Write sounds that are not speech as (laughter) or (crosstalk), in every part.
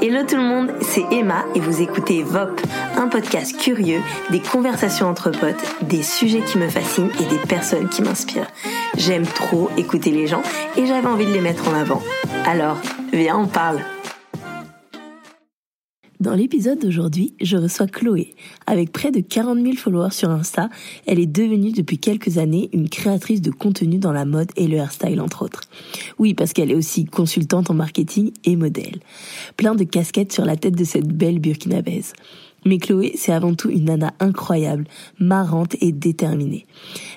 Hello tout le monde, c'est Emma et vous écoutez VOP, un podcast curieux, des conversations entre potes, des sujets qui me fascinent et des personnes qui m'inspirent. J'aime trop écouter les gens et j'avais envie de les mettre en avant. Alors, viens, on parle. Dans l'épisode d'aujourd'hui, je reçois Chloé. Avec près de 40 000 followers sur Insta, elle est devenue depuis quelques années une créatrice de contenu dans la mode et le hairstyle entre autres. Oui, parce qu'elle est aussi consultante en marketing et modèle. Plein de casquettes sur la tête de cette belle burkinabèse. Mais Chloé, c'est avant tout une nana incroyable, marrante et déterminée.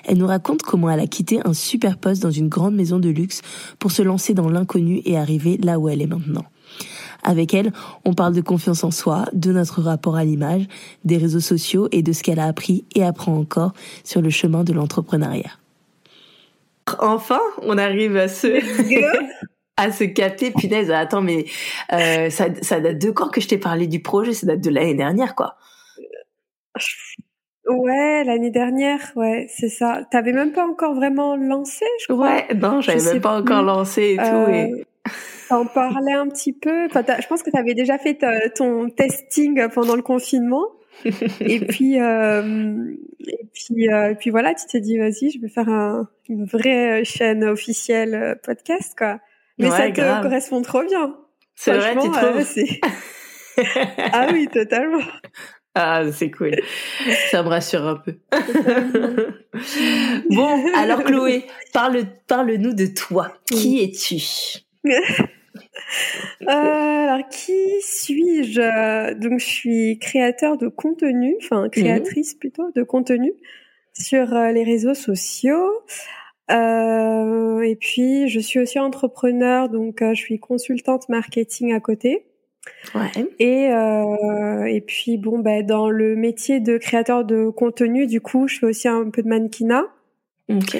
Elle nous raconte comment elle a quitté un super poste dans une grande maison de luxe pour se lancer dans l'inconnu et arriver là où elle est maintenant. Avec elle, on parle de confiance en soi, de notre rapport à l'image, des réseaux sociaux et de ce qu'elle a appris et apprend encore sur le chemin de l'entrepreneuriat. Enfin, on arrive à se (laughs) à se capter. Punaise, attends, mais euh, ça, ça date de quand que je t'ai parlé du projet? Ça date de l'année dernière, quoi. Ouais, l'année dernière, ouais, c'est ça. T'avais même pas encore vraiment lancé, je crois. Ouais, non, j'avais même pas encore lancé et tout. Et... Euh, T'en parlais un petit peu. Enfin, je pense que tu avais déjà fait ton testing pendant le confinement. (laughs) et puis, euh, et puis, euh, et puis voilà, tu t'es dit, vas-y, je vais faire un, une vraie chaîne officielle euh, podcast, quoi. Mais ça te correspond trop bien. C'est vrai, tu trouves (laughs) Ah oui, totalement. Ah, c'est cool. Ça me rassure un peu. (laughs) bon, alors Chloé, parle, parle-nous de toi. Qui es-tu? Euh, alors, qui suis-je? Donc, je suis créateur de contenu, enfin mhm. créatrice plutôt de contenu sur euh, les réseaux sociaux. Euh, et puis, je suis aussi entrepreneur, donc je suis consultante marketing à côté. Ouais. Et et puis bon, ben dans le métier de créateur de contenu, du coup, je fais aussi un peu de mannequinat. Ok.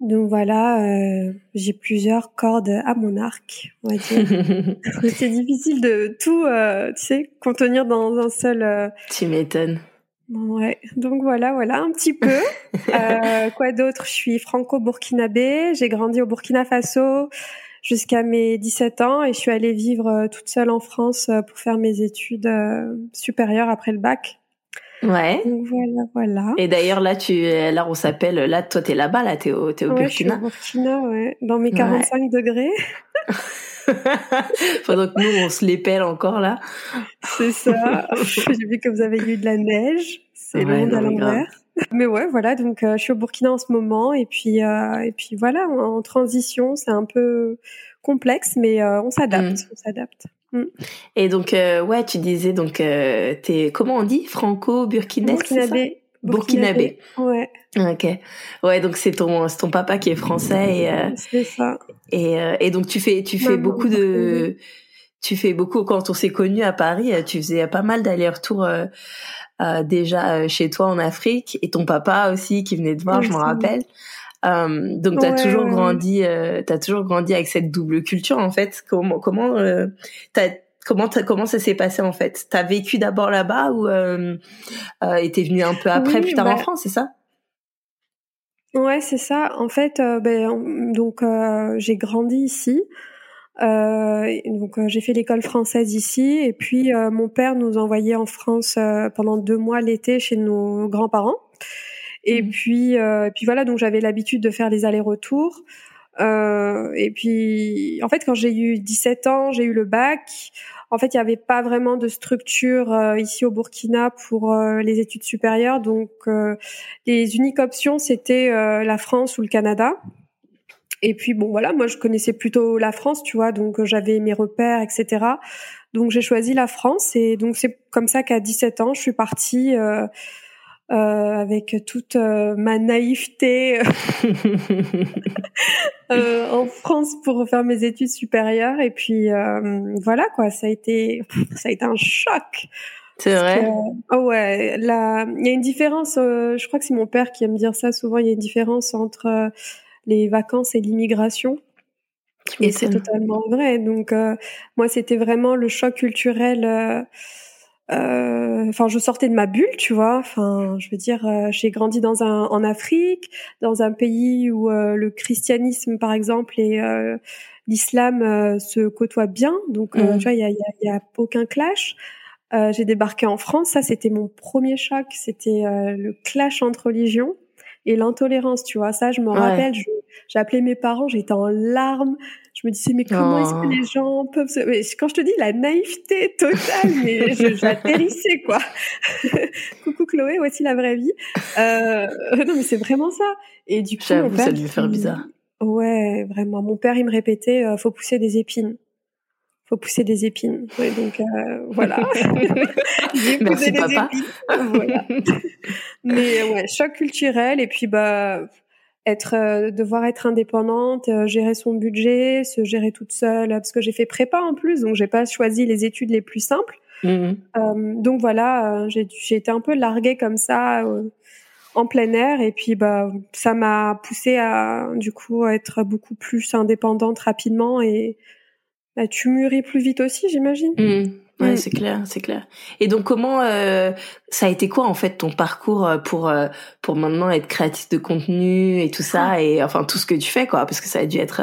Donc voilà, euh, j'ai plusieurs cordes à mon arc, on va dire. (laughs) (laughs) c'est difficile de tout, euh, tu sais, contenir dans un seul. Euh... Tu m'étonnes. Ouais, donc voilà, voilà, un petit peu. (laughs) euh, quoi d'autre? Je suis franco-burkinabé, j'ai grandi au Burkina Faso jusqu'à mes 17 ans et je suis allée vivre euh, toute seule en France euh, pour faire mes études supérieures après le bac. Ouais. voilà, voilà. Et d'ailleurs, là, tu, là, on s'appelle, là, toi, t'es là-bas, là, t'es au, t'es au ouais, Burkina. Je suis au Burkina, ouais. Dans mes 45 degrés. (laughs) Pendant que nous, on se pèle encore, là. C'est ça. (laughs) J'ai vu que vous avez eu de la neige. C'est ouais, long à l'envers. Mais ouais, voilà. Donc, euh, je suis au Burkina en ce moment. Et puis, euh, et puis voilà, en, en transition, c'est un peu complexe, mais euh, on s'adapte. Mm. On s'adapte. Mm. Et donc, euh, ouais, tu disais, donc, euh, t'es, comment on dit? Franco-burkinais Burkinabé. Burkinabé. Ouais. Ok. Ouais, donc c'est ton, c'est ton papa qui est français et. Euh, c'est ça. Et, euh, et donc tu fais, tu fais Maman, beaucoup de, tu fais beaucoup quand on s'est connus à Paris, tu faisais pas mal d'allers-retours déjà chez toi en Afrique et ton papa aussi qui venait te voir, je m'en rappelle. Euh, donc t'as ouais, toujours grandi, euh, t'as toujours grandi avec cette double culture en fait. Comment comment euh, t'as comment t'as, comment ça s'est passé en fait? T'as vécu d'abord là-bas ou euh, euh, t'es venu un peu après, oui, plus tard bah, en France, c'est ça? Ouais, c'est ça. En fait, euh, ben, donc euh, j'ai grandi ici. Euh, donc j'ai fait l'école française ici et puis mon père nous envoyait en France pendant deux mois l'été chez nos grands-parents. Et mmh. puis, euh, et puis voilà, donc j'avais l'habitude de faire les allers-retours. Euh, et puis, en fait, quand j'ai eu 17 ans, j'ai eu le bac. En fait, il n'y avait pas vraiment de structure euh, ici au Burkina pour euh, les études supérieures. Donc, euh, les uniques options, c'était euh, la France ou le Canada. Et puis, bon, voilà, moi, je connaissais plutôt la France, tu vois, donc j'avais mes repères, etc. Donc, j'ai choisi la France. Et donc, c'est comme ça qu'à 17 ans, je suis partie... Euh, euh, avec toute euh, ma naïveté euh, (laughs) en France pour faire mes études supérieures. Et puis euh, voilà quoi ça a été ça a été un choc. C'est vrai. que, oh ouais là il y a une différence euh, je crois que c'est mon père qui aime dire ça souvent il y a une différence entre euh, les vacances et l'immigration. Et c'est totalement vrai. Donc moi c'était vraiment le choc culturel euh, enfin, je sortais de ma bulle, tu vois. Enfin, je veux dire, euh, j'ai grandi dans un en Afrique, dans un pays où euh, le christianisme, par exemple, est l'islam se côtoie bien. Donc, mmh. tu vois, il y a, y a, aucun clash. j'ai débarqué en France. Ça, c'était mon premier choc. C'était le clash entre religions et l'intolérance, tu vois. Ça, je me rappelle, j'ai appelé mes parents, j'étais en larmes. Je me disais, mais comment est-ce que oh. les gens peuvent se... Mais quand je te dis la naïveté totale, mais j'atterrissais, quoi. (laughs) Coucou Chloé, voici la vraie vie. Euh... Non, mais c'est vraiment ça. Et du coup, J'avoue, ça dû faire bizarre. Ouais, vraiment. Mon père, il me répétait, euh, faut pousser des épines faut pousser des épines. Ouais, donc euh, voilà. (laughs) (laughs) Merci papa. voilà. Mais ouais, choc culturel et puis bah être euh, devoir être indépendante, euh, gérer son budget, se gérer toute seule parce que j'ai fait prépa en plus donc j'ai pas choisi les études les plus simples. Mmh donc voilà, j'ai j'ai été un peu larguée comme ça en plein air et puis bah ça m'a poussée à du coup à être beaucoup plus indépendante rapidement et bah, tu mûris plus vite aussi, j'imagine. Mmh. Ouais, mmh. c'est clair, c'est clair. Et donc, comment euh, ça a été quoi en fait ton parcours euh, pour euh, pour maintenant être créatrice de contenu et tout ça ah. et enfin tout ce que tu fais quoi, parce que ça a dû être.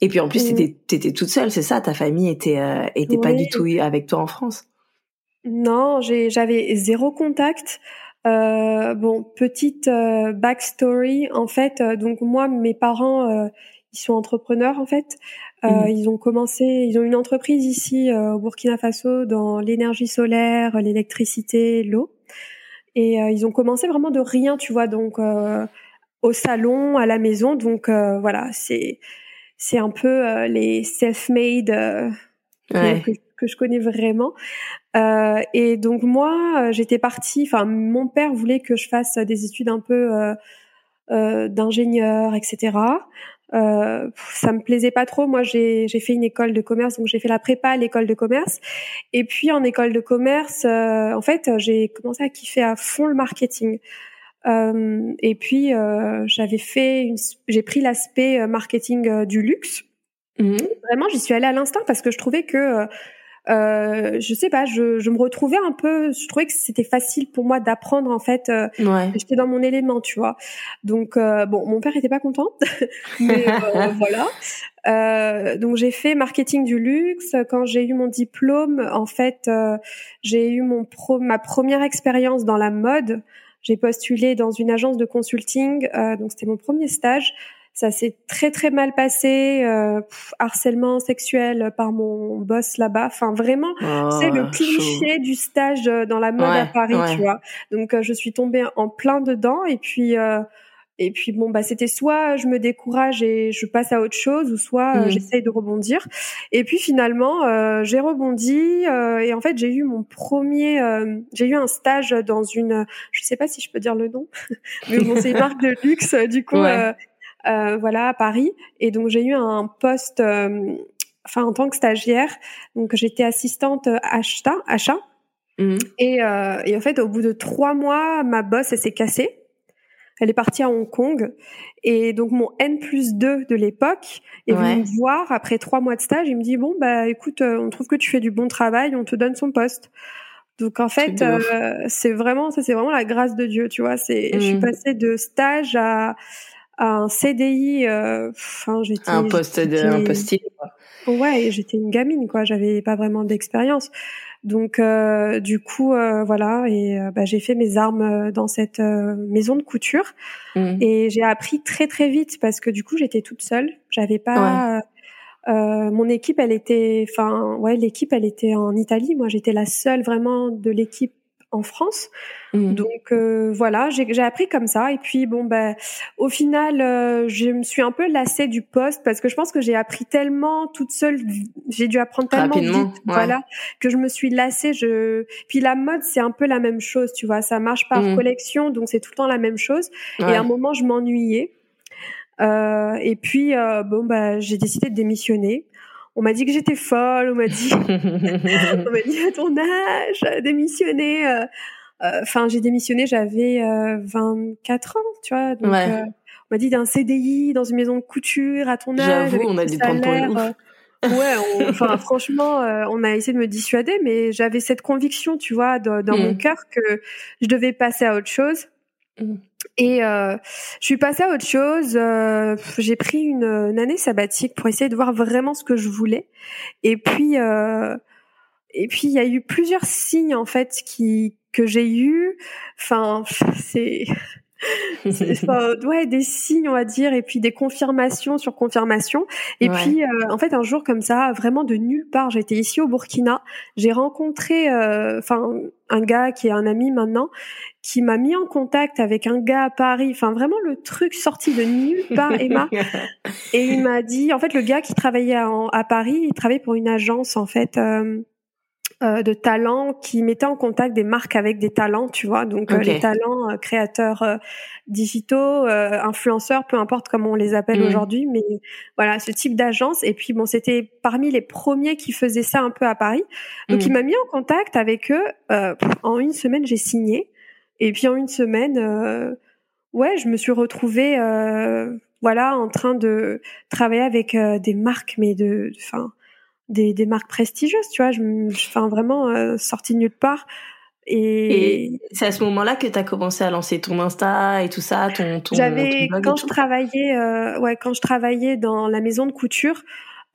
Et puis en plus, mmh. t'étais t'étais toute seule, c'est ça? Ta famille était était pas du tout avec toi en France? Non, j'ai j'avais zéro contact. bon, petite backstory. En fait, donc moi, mes parents, ils sont entrepreneurs en fait. Euh, mmh. Ils ont commencé, ils ont une entreprise ici euh, au Burkina Faso dans l'énergie solaire, l'électricité, l'eau. Et euh, ils ont commencé vraiment de rien, tu vois, donc au salon, à la maison. Donc voilà, c'est c'est un peu les self-made que, que, je connais vraiment. et donc moi, j'étais partie. Enfin, mon père voulait que je fasse des études un peu d'ingénieur, etc. Euh, ça me plaisait pas trop. Moi, j'ai fait une école de commerce, donc j'ai fait la prépa à l'école de commerce. Et puis en école de commerce, euh, en fait, j'ai commencé à kiffer à fond le marketing. Euh, et puis euh, j'avais fait, j'ai pris l'aspect marketing du luxe. Mmh. Vraiment, j'y suis allée à l'instant parce que je trouvais que euh, je sais pas, je, je, me retrouvais un peu, je trouvais que c'était facile pour moi d'apprendre en fait. Euh, J'étais dans mon élément, tu vois. Donc euh, bon, mon père était pas content, (laughs) mais euh, (laughs) voilà. Euh, donc j'ai fait marketing du luxe. Quand j'ai eu mon diplôme, en fait, j'ai eu mon pro, ma première expérience dans la mode. J'ai postulé dans une agence de consulting, donc c'était mon premier stage ça s'est très très mal passé, euh, harcèlement sexuel par mon boss là-bas. Enfin vraiment, c'est le cliché du stage euh, dans la mode à Paris, tu vois. Donc euh, je suis tombée en plein dedans et puis et puis bon bah c'était soit je me décourage et je passe à autre chose ou soit mmh. j'essaye de rebondir. Et puis finalement j'ai rebondi et en fait j'ai eu mon premier j'ai eu un stage dans une je sais pas si je peux dire le nom (laughs) mais bon c'est une marque de luxe du coup euh, voilà, à Paris. Et donc j'ai eu un poste, euh, enfin en tant que stagiaire, donc j'étais assistante achat, achat. Mmh. Et, euh, et en fait, au bout de trois mois, ma boss, elle s'est cassée. Elle est partie à Hong Kong. Et donc, mon N plus 2 de l'époque est venu me voir après trois mois de stage. Il me dit, bon, bah, écoute, on trouve que tu fais du bon travail, on te donne son poste. Donc, en fait, c'est vraiment, ça, c'est vraiment la grâce de Dieu, tu vois. C'est, je suis mmh. passée de stage à, un CDI. Euh, enfin, j'étais un poste de, un poste Ouais, j'étais une gamine, quoi. J'avais pas vraiment d'expérience. Donc, euh, du coup, euh, voilà, et bah, j'ai fait mes armes dans cette maison de couture, mmh. et j'ai appris très très vite parce que du coup, j'étais toute seule. J'avais pas. mon équipe, elle était, enfin, ouais, l'équipe, elle était en Italie. Moi, j'étais la seule vraiment de l'équipe en France. Mmh. Donc euh, voilà, j'ai appris comme ça. Et puis bon ben, au final, euh, je me suis un peu lassée du poste parce que je pense que j'ai appris tellement toute seule. J'ai dû apprendre tellement vite, voilà, que je me suis lassée. Je puis la mode, c'est un peu la même chose, tu vois. Ça marche par mmh. collection, donc c'est tout le temps la même chose. Et à un moment, je m'ennuyais. Euh, et puis bon bah, j'ai décidé de démissionner on m'a dit que j'étais folle, on m'a dit, (laughs) (laughs) on m'a dit à ton âge, démissionner. Euh, euh, enfin, j'ai démissionné, j'avais 24 euh, ans, tu vois. Donc, on m'a dit d'un CDI dans une maison de couture à ton âge. J'avoue, on a dû prendre pour une ouf. ouais, (laughs) enfin franchement, on a essayé de me dissuader, mais j'avais cette conviction, tu vois, dans, mon mm. cœur que je devais passer à autre chose. Mm. Et euh, je suis passée à autre chose. Euh, j'ai pris une, année sabbatique pour essayer de voir vraiment ce que je voulais. Et puis, euh, et puis il y a eu plusieurs signes en fait que j'ai eu. Enfin, c'est (laughs) ouais, des signes, on va dire, et puis des confirmations sur confirmations. Et puis, euh, en fait, un jour comme ça, vraiment de nulle part, j'étais ici au Burkina, j'ai rencontré, euh, enfin, un gars qui est un ami maintenant, qui m'a mis en contact avec un gars à Paris. Enfin, vraiment le truc sorti de nulle part, Emma. (laughs) et il m'a dit, en fait, le gars qui travaillait à, Paris, il travaillait pour une agence, en fait. Euh, euh, de talents qui mettaient en contact des marques avec des talents, tu vois. Donc euh, les talents euh, créateurs digitaux, influenceurs, peu importe comment on les appelle mm. aujourd'hui, mais voilà ce type d'agence. Et puis bon, c'était parmi les premiers qui faisaient ça un peu à Paris. Donc il m'a mis en contact avec eux. en une semaine, j'ai signé. Et puis en une semaine, ouais, je me suis retrouvée, voilà, en train de travailler avec des marques, mais de, enfin des, des marques prestigieuses, tu vois. Je, enfin, vraiment euh, sortie de nulle part. Et, c'est à ce moment-là que tu as commencé à lancer ton Insta et tout ça, ton, ton J'avais quand je travaillais, euh, ouais, quand je travaillais dans la maison de couture,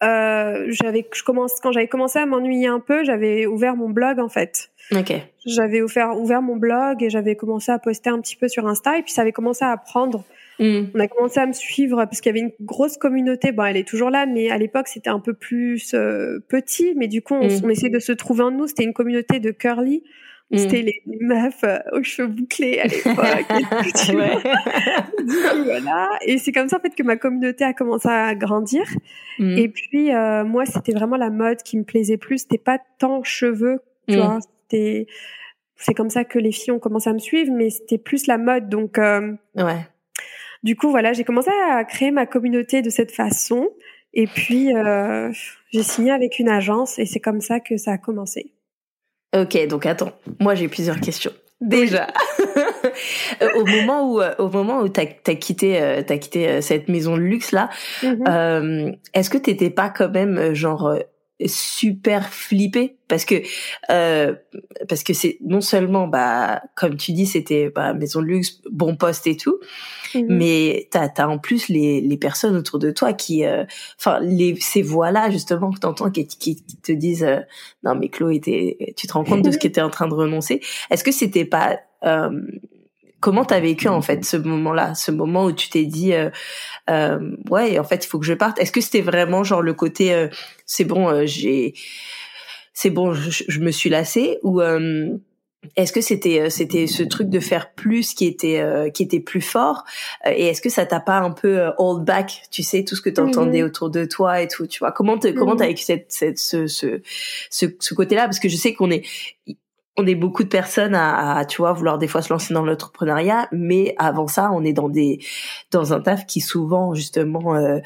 euh, j'avais, je commence quand j'avais commencé à m'ennuyer un peu, j'avais ouvert mon blog en fait. Ok. J'avais ouvert, ouvert mon blog et j'avais commencé à poster un petit peu sur Insta et puis ça avait commencé à prendre Mm. On a commencé à me suivre parce qu'il y avait une grosse communauté. Bon, elle est toujours là, mais à l'époque c'était un peu plus euh, petit. Mais du coup, on, mm. essayait de se trouver en nous. C'était une communauté de curly. Mm. C'était les, meufs euh, aux cheveux bouclés à l'époque. (laughs) voilà. Et c'est comme ça en fait que ma communauté a commencé à grandir. Et puis euh, moi, c'était vraiment la mode qui me plaisait plus. C'était pas tant cheveux, tu vois. C'était c'est comme ça que les filles ont commencé à me suivre, mais c'était plus la mode. Donc ouais du coup, voilà, j'ai commencé à créer ma communauté de cette façon. Et puis, euh, j'ai signé avec une agence et c'est comme ça que ça a commencé. Ok, donc attends, moi j'ai plusieurs questions. Déjà, euh, (laughs) au moment où, euh, au moment où t'as as quitté, euh, t'as quitté cette maison de luxe là, mm-hmm. est-ce que t'étais pas quand même genre super flippé parce que euh, parce que c'est non seulement bah comme tu dis c'était bah, maison de luxe bon poste et tout mhm. mais t'as as en plus les les personnes autour de toi qui euh, enfin les ces voix là justement que t'entends qui, qui, te disent euh, non mais Chloé tu te rends compte de ce que (laughs) t'es en train de renoncer est-ce que c'était pas euh, comment t'as vécu en fait ce moment-là, ce moment où tu t'es dit euh, euh, ouais en fait il faut que je parte. Est-ce que c'était vraiment genre le côté euh, c'est bon euh, j'ai c'est bon je, me suis lassée ou est-ce que c'était c'était ce truc de faire plus qui était qui était plus fort? Et est-ce que ça t'a pas un peu hold back tu sais tout ce que t'entendais mmh autour de toi et tout tu vois? Comment te, comment t'as vécu cette, cette ce, ce ce ce côté là parce que je sais qu'on est on est beaucoup de personnes à, tu vois vouloir des fois se lancer dans l'entrepreneuriat mais avant ça on est dans des dans un taf qui souvent justement euh,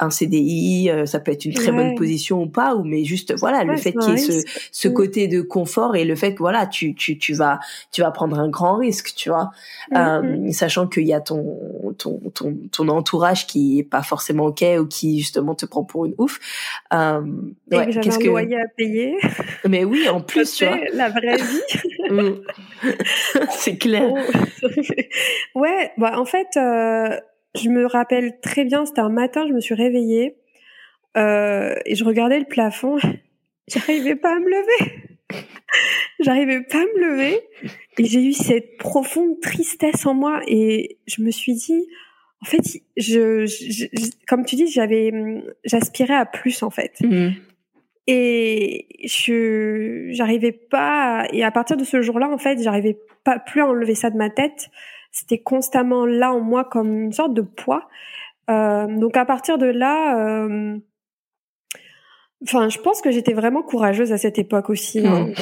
un CDI, euh, ça peut être une très bonne position ou pas, ou mais juste voilà le fait qu'il y ait ce, ce mm. côté de confort et le fait que voilà tu tu tu vas tu vas prendre un grand risque, tu vois, mm, euh, mm. sachant qu'il y a ton ton ton ton entourage qui est pas forcément ok ou qui justement te prend pour une ouf. Euh, ouais, qu'est-ce que loyer à payer. Mais oui, en (laughs) plus tu vois la vraie vie. (laughs) (laughs) C'est clair. ouais, bah en fait. Euh je me rappelle très bien, c'était un matin, je me suis réveillée euh, et je regardais le plafond. (laughs) J'arrivais pas à me lever. (laughs) J'arrivais pas à me lever et j'ai eu cette profonde tristesse en moi et je me suis dit, en fait, je, je, comme tu dis, j'avais, j'aspirais à plus en fait. Mmh. Et je, j'arrivais pas, et à partir de ce jour-là, en fait, j'arrivais pas plus à enlever ça de ma tête c'était constamment là en moi comme une sorte de poids. Euh, donc à partir de là, euh, enfin, je pense que j'étais vraiment courageuse à cette époque aussi, hein,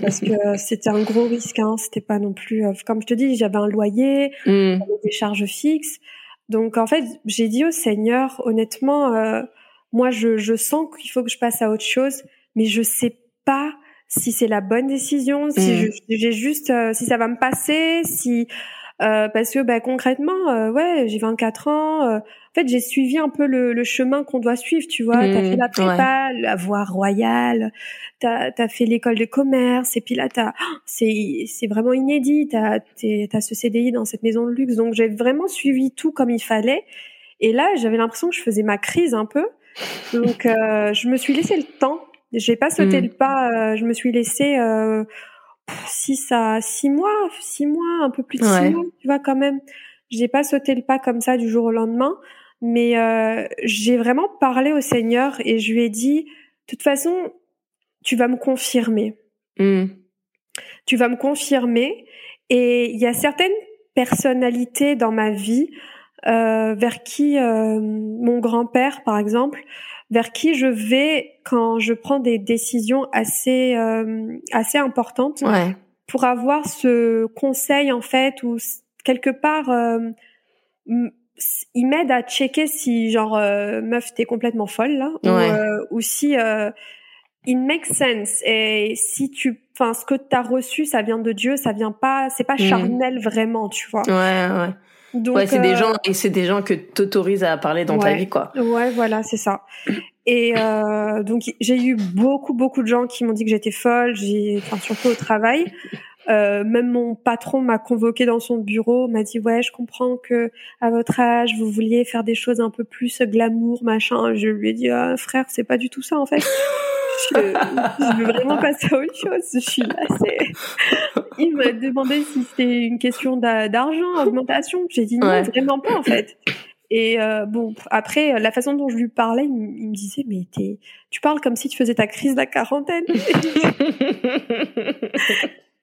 parce que c'était un gros risque. Hein, c'était pas non plus, euh, comme je te dis, j'avais un loyer, mmh. des charges fixes. Donc en fait, j'ai dit au Seigneur, honnêtement, euh, moi je, je sens qu'il faut que je passe à autre chose, mais je sais pas si c'est la bonne décision, si mmh. j'ai juste, euh, si ça va me passer, si euh, parce que bah, concrètement, euh, ouais, j'ai 24 ans. Euh, en fait, j'ai suivi un peu le, le chemin qu'on doit suivre, tu vois. t'as fait mmh, la prépa, la voie royale, t'as as fait l'école de commerce, et puis là, t'as, c'est c'est vraiment inédit. T'as t'as ce CDI dans cette maison de luxe, donc j'ai vraiment suivi tout comme il fallait. Et là, j'avais l'impression que je faisais ma crise un peu. Donc, euh, je me suis laissé le temps. J'ai pas sauté mmh. le pas. Euh, je me suis laissé six à six mois, six mois, un peu plus de six mois, tu vois quand même. J'ai pas sauté le pas comme ça du jour au lendemain mais euh, j'ai vraiment parlé au Seigneur et je lui ai dit, de toute façon, tu vas me confirmer. Hmm. Tu vas me confirmer. Et il y a certaines personnalités dans ma vie euh, vers qui euh, mon grand-père, par exemple, vers qui je vais quand je prends des décisions assez euh, assez importantes ouais. pour avoir ce conseil en fait ou quelque part euh, il m'aide à checker si genre euh, meuf t'es complètement folle là ou, euh, ou, si euh, it makes sense et si tu enfin ce que t'as reçu ça vient de Dieu ça vient pas c'est pas mm. charnel vraiment tu vois ouais ouais donc ouais, c'est des gens et c'est des gens que t'autorises à parler dans ta vie quoi ouais voilà c'est ça et donc j'ai eu beaucoup beaucoup de gens qui m'ont dit que j'étais folle j'ai enfin surtout au travail euh, même mon patron m'a convoqué dans son bureau, m'a dit ouais, je comprends que à votre âge vous vouliez faire des choses un peu plus glamour, machin. Je lui ai dit ah, frère, c'est pas du tout ça en fait. Je, veux vraiment passer à autre chose. Je suis là, Il m'a demandé si c'était une question d'argent, augmentation. J'ai dit non, vraiment pas en fait. Et euh, bon, après, la façon dont je lui parlais, il, me disait, mais tu parles comme si tu faisais ta crise de la quarantaine.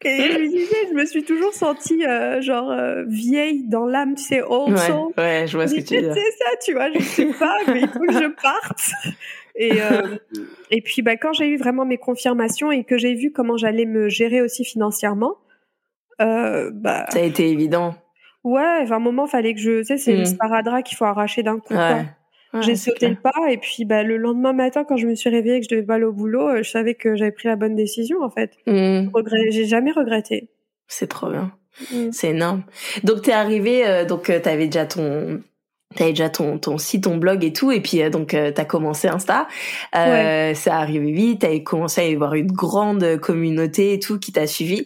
Et je lui disais, je me suis toujours sentie euh, genre euh, vieille dans l'âme, tu sais, old ouais, soul. Ouais, je vois ce que tu veux dire. C'est ça, tu vois, je sais pas, mais il faut que je parte. Et euh, et puis bah quand j'ai eu vraiment mes confirmations et que j'ai vu comment j'allais me gérer aussi financièrement, euh, bah ça a été évident. Ouais, à un moment fallait que je, tu sais, c'est le mm. sparadrap qu'il faut arracher d'un coup. Ouais j'ai sauté le pas et puis bah, le lendemain matin quand je me suis réveillée et que je devais pas aller au boulot, euh, je savais que j'avais pris la bonne décision en fait. Mmh. J'ai jamais regretté. C'est trop bien. Mmh. C'est énorme. Donc t'es arrivé, euh, donc t'avais déjà ton T'avais déjà ton, ton site, ton blog et tout, et puis euh, donc euh, t'as commencé Insta. Euh, Ça arrivé vite, t'as commencé à y avoir une grande communauté et tout qui t'a suivi.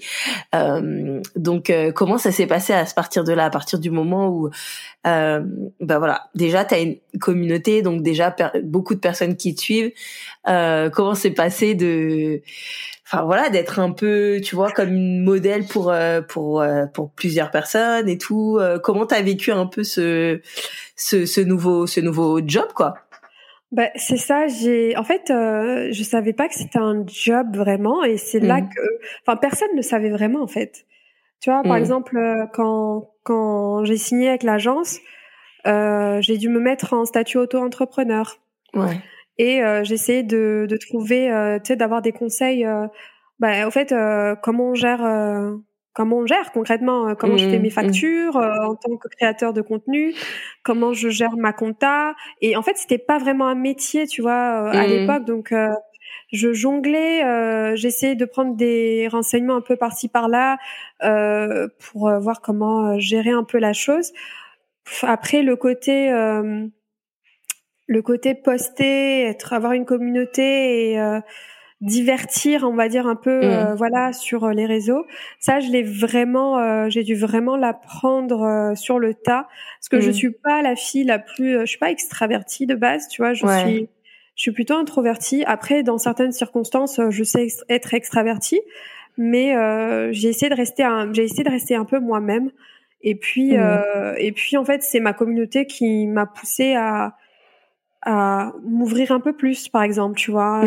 Euh, donc euh, comment ça s'est passé à partir de là, à partir du moment où, euh, bah voilà, déjà t'as une communauté, donc déjà beaucoup de personnes qui te suivent. comment c'est passé de enfin voilà d'être un peu tu vois comme une modèle pour euh, pour euh, pour plusieurs personnes et tout euh, comment t'as vécu un peu ce ce, ce nouveau ce nouveau job quoi? Bah, c'est ça, j'ai en fait euh, je savais pas que c'était un job vraiment et c'est là mmh. que enfin personne ne savait vraiment en fait. Tu vois par mmh. exemple quand quand j'ai signé avec l'agence, j'ai dû me mettre en statut auto-entrepreneur. Ouais et euh, j'essayais de, de trouver, euh, tu sais, d'avoir des conseils. Euh, bah, au fait, euh, comment on gère, comment on gère concrètement, comment je fais mmh, mes mmh. factures en tant que créateur de contenu, comment je gère ma compta. Et en fait, c'était pas vraiment un métier, tu vois, à mmh. l'époque. Donc, je jonglais, euh, j'essayais de prendre des renseignements un peu par-ci par-là euh, pour voir comment gérer un peu la chose. Après, le côté le côté poster, être, avoir une communauté et euh, divertir, on va dire un peu, euh, mmh. voilà, sur euh, les réseaux. Ça, je l'ai vraiment, j'ai dû vraiment l'apprendre sur le tas, parce que je mmh. suis pas la fille la plus, je suis pas extravertie de base, tu vois, je suis, je suis plutôt introvertie. Après, dans certaines circonstances, je sais être extravertie, mais j'ai essayé de rester, un, j'ai essayé de rester un peu moi-même. Et puis, mmh. et puis en fait, c'est ma communauté qui m'a poussée à à m'ouvrir un peu plus, par exemple, tu vois,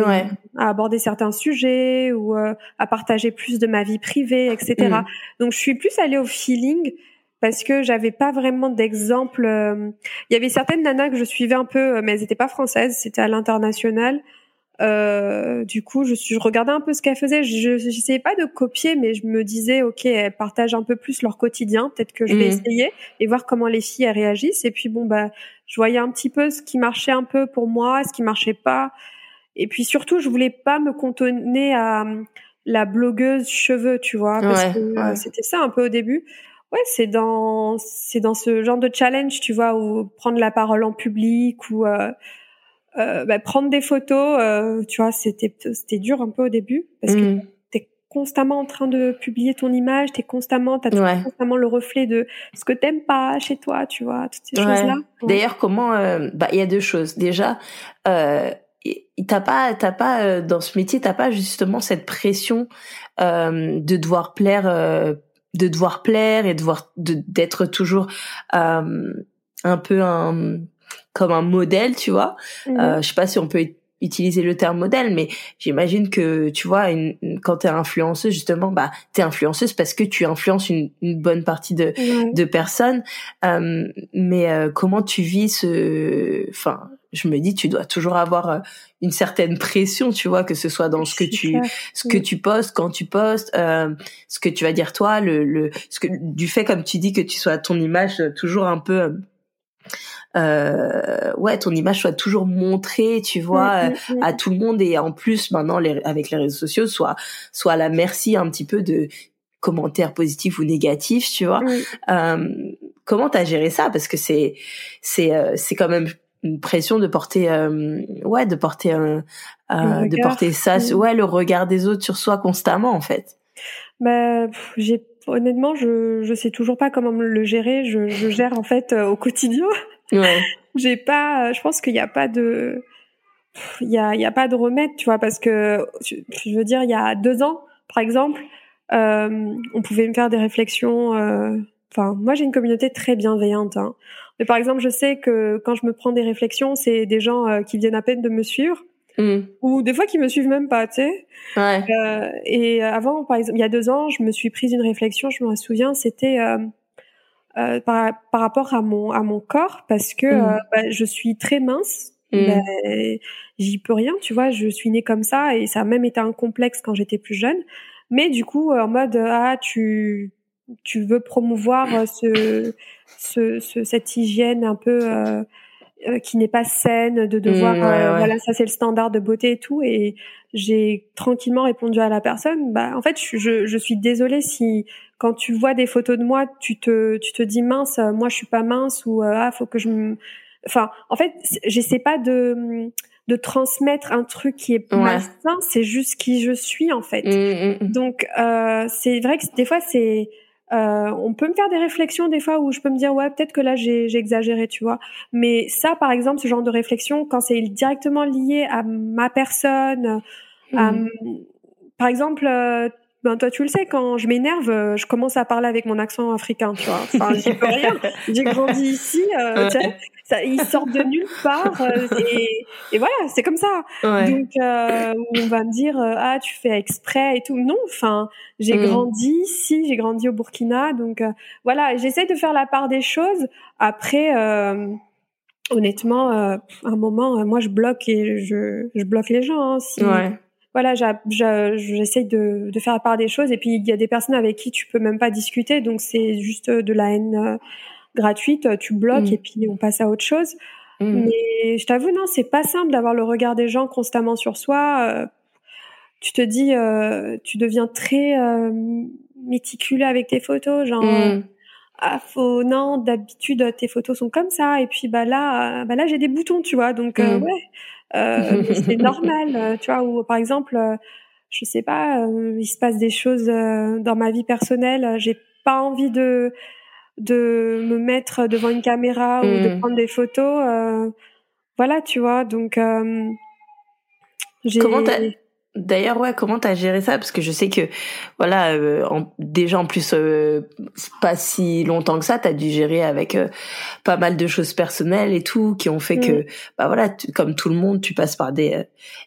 à aborder certains sujets ou euh, à partager plus de ma vie privée, etc. Mm. Donc, je suis plus allée au feeling parce que j'avais pas vraiment d'exemple. Euh, il y avait certaines nanas que je suivais un peu, mais elles étaient pas françaises, c'était à l'international. Euh, du coup, je, suis, je regardais un peu ce qu'elles faisaient. Je n'essayais pas de copier, mais je me disais, ok, elles partagent un peu plus leur quotidien. Peut-être que je vais mm. essayer et voir comment les filles elles réagissent. Et puis bon, bah, je voyais un petit peu ce qui marchait un peu pour moi, ce qui marchait pas. Et puis surtout, je voulais pas me contenir à la blogueuse cheveux, tu vois, parce que euh, c'était ça un peu au début. ouais, c'est dans c'est dans ce genre de challenge, tu vois, ou prendre la parole en public ou euh, euh, bah, prendre des photos, euh, tu vois, c'était c'était dur un peu au début parce que mm. Constamment en train de publier ton image, t'es constamment, t'as constamment le reflet de ce que t'aimes pas chez toi, tu vois, toutes ces choses-là. D'ailleurs, comment, euh, bah, il y a deux choses. Déjà, euh, t'as pas, t'as pas euh, dans ce métier, t'as pas justement cette pression euh, de devoir plaire, euh, de devoir plaire et de devoir d'être toujours euh, un peu un comme un modèle, tu vois. Euh, je sais pas si on peut utiliser le terme modèle, mais j'imagine que tu vois, une, quand t'es influenceuse justement, bah t'es influenceuse parce que tu influences une, une bonne partie de, de personnes. Euh, mais euh, comment tu vis ce, enfin, je me dis, tu dois toujours avoir euh, une certaine pression, tu vois, que ce soit dans ce que tu, ce que tu postes, quand tu postes, euh, ce que tu vas dire toi, le, le, ce que du fait comme tu dis que tu sois ton image toujours un peu euh, ouais, ton image soit toujours montrée, tu vois, mm, mm, mm. à tout le monde et en plus maintenant les, avec les réseaux sociaux, soit soit à la merci un petit peu de commentaires positifs ou négatifs, tu vois. Euh, comment t'as géré ça? Parce que c'est c'est euh, c'est quand même une pression de porter euh, ouais de porter un euh, de porter ça ouais le regard des autres sur soi constamment en fait. Bah j'ai honnêtement je je sais toujours pas comment le gérer. Je, je gère en fait au quotidien. Ouais. (laughs) J'ai pas, je pense qu'il n'y a pas de, il y a, il y a pas de remède, tu vois, parce que je veux dire, il y a deux ans, par exemple, euh, on pouvait me faire des réflexions. Euh, enfin, moi, j'ai une communauté très bienveillante. Hein. Mais par exemple, je sais que quand je me prends des réflexions, c'est des gens euh, qui viennent à peine de me suivre. Mmh. ou des fois qui me suivent même pas, tu sais. Ouais. Euh, et avant, par exemple, il y a deux ans, je me suis prise une réflexion, je me souviens, c'était euh, euh, par, par, rapport à mon à mon corps parce que mmh. euh, bah, je suis très mince. Bah, j'y peux rien, tu vois. Je suis née comme ça et ça a même été un complexe quand j'étais plus jeune. Mais du coup, en mode ah tu tu veux promouvoir ce, ce, ce cette hygiène un peu euh, qui n'est pas saine, de devoir, mmh, euh, voilà, ça c'est le standard de beauté et tout. Et j'ai tranquillement répondu à la personne, bah en fait, je, je suis désolée si quand tu vois des photos de moi, tu te, tu te dis mince, euh, moi je suis pas mince ou ah faut que je me, enfin, en fait, j'essaie pas de de transmettre un truc qui est malsain, c'est juste qui je suis en fait. Mmh, mmh, Donc euh, c'est vrai que des fois c'est euh, on peut me faire des réflexions des fois où je peux me dire ouais peut-être que là j'ai exagéré tu vois. Mais ça par exemple ce genre de réflexion quand c'est directement lié à ma personne mmh. par exemple euh, ben toi tu le sais quand je m'énerve euh, je commence à parler avec mon accent africain tu vois. Enfin j'y peux rien. (laughs) J'ai grandi ici euh, ça, ils sortent de nulle part euh, et, et, voilà c'est comme ça. Donc euh, on va me dire euh, ah tu fais exprès et tout. Non enfin j'ai mm. grandi ici j'ai grandi au Burkina donc voilà j'essaie de faire la part des choses. Après honnêtement à un moment moi je bloque et je, je bloque les gens hein, si, voilà, j'essaie de, de faire la part des choses. Et puis il y a des personnes avec qui tu peux même pas discuter, donc c'est juste de la haine gratuite, tu bloques mm. et puis on passe à autre chose. Mm. Mais je t'avoue, non, c'est pas simple d'avoir le regard des gens constamment sur soi. Euh, tu te dis, euh, tu deviens très euh, méticuleux avec tes photos, genre. Mm. Ah, faut non d'habitude tes photos sont comme ça et puis bah là bah là j'ai des boutons tu vois donc ouais c'est (laughs) normal tu vois ou par exemple je sais pas il se passe des choses dans ma vie personnelle j'ai pas envie de de me mettre devant une caméra ou de hmm. prendre des photos. Euh, voilà, tu vois. Donc, euh, j'ai. D'ailleurs, ouais, comment t'as géré ça? Parce que je sais que, voilà, euh, déjà en plus, euh, pas si longtemps que ça, t'as dû gérer avec euh, pas mal de choses personnelles et tout, qui ont fait que, hmm. bah voilà, comme tout le monde, tu passes par des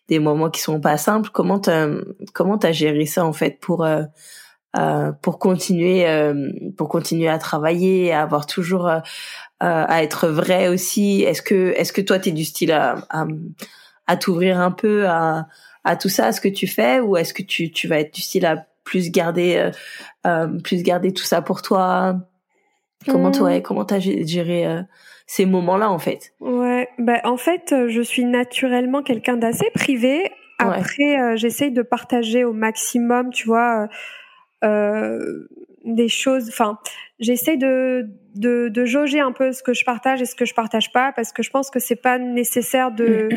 des moments qui sont pas simples. Comment t'as comment t'as géré ça en fait pour euh, pour continuer euh, pour continuer à travailler à avoir toujours euh, à être vrai aussi est-ce que est-ce que toi tu es du style à à, à t'ouvrir un peu à à tout ça à ce que tu fais ou est-ce que tu tu vas être du style à plus garder plus garder tout ça pour toi? Comment toi mmh. comment t'as géré ces moments-là en fait? Ouais, bah en fait, je suis naturellement quelqu'un d'assez privé. Après, j'essaye de partager au maximum, tu vois, euh, des choses. Enfin, j'essaie de, de, de jauger un peu ce que je partage et ce que je partage pas parce que je pense que c'est pas nécessaire de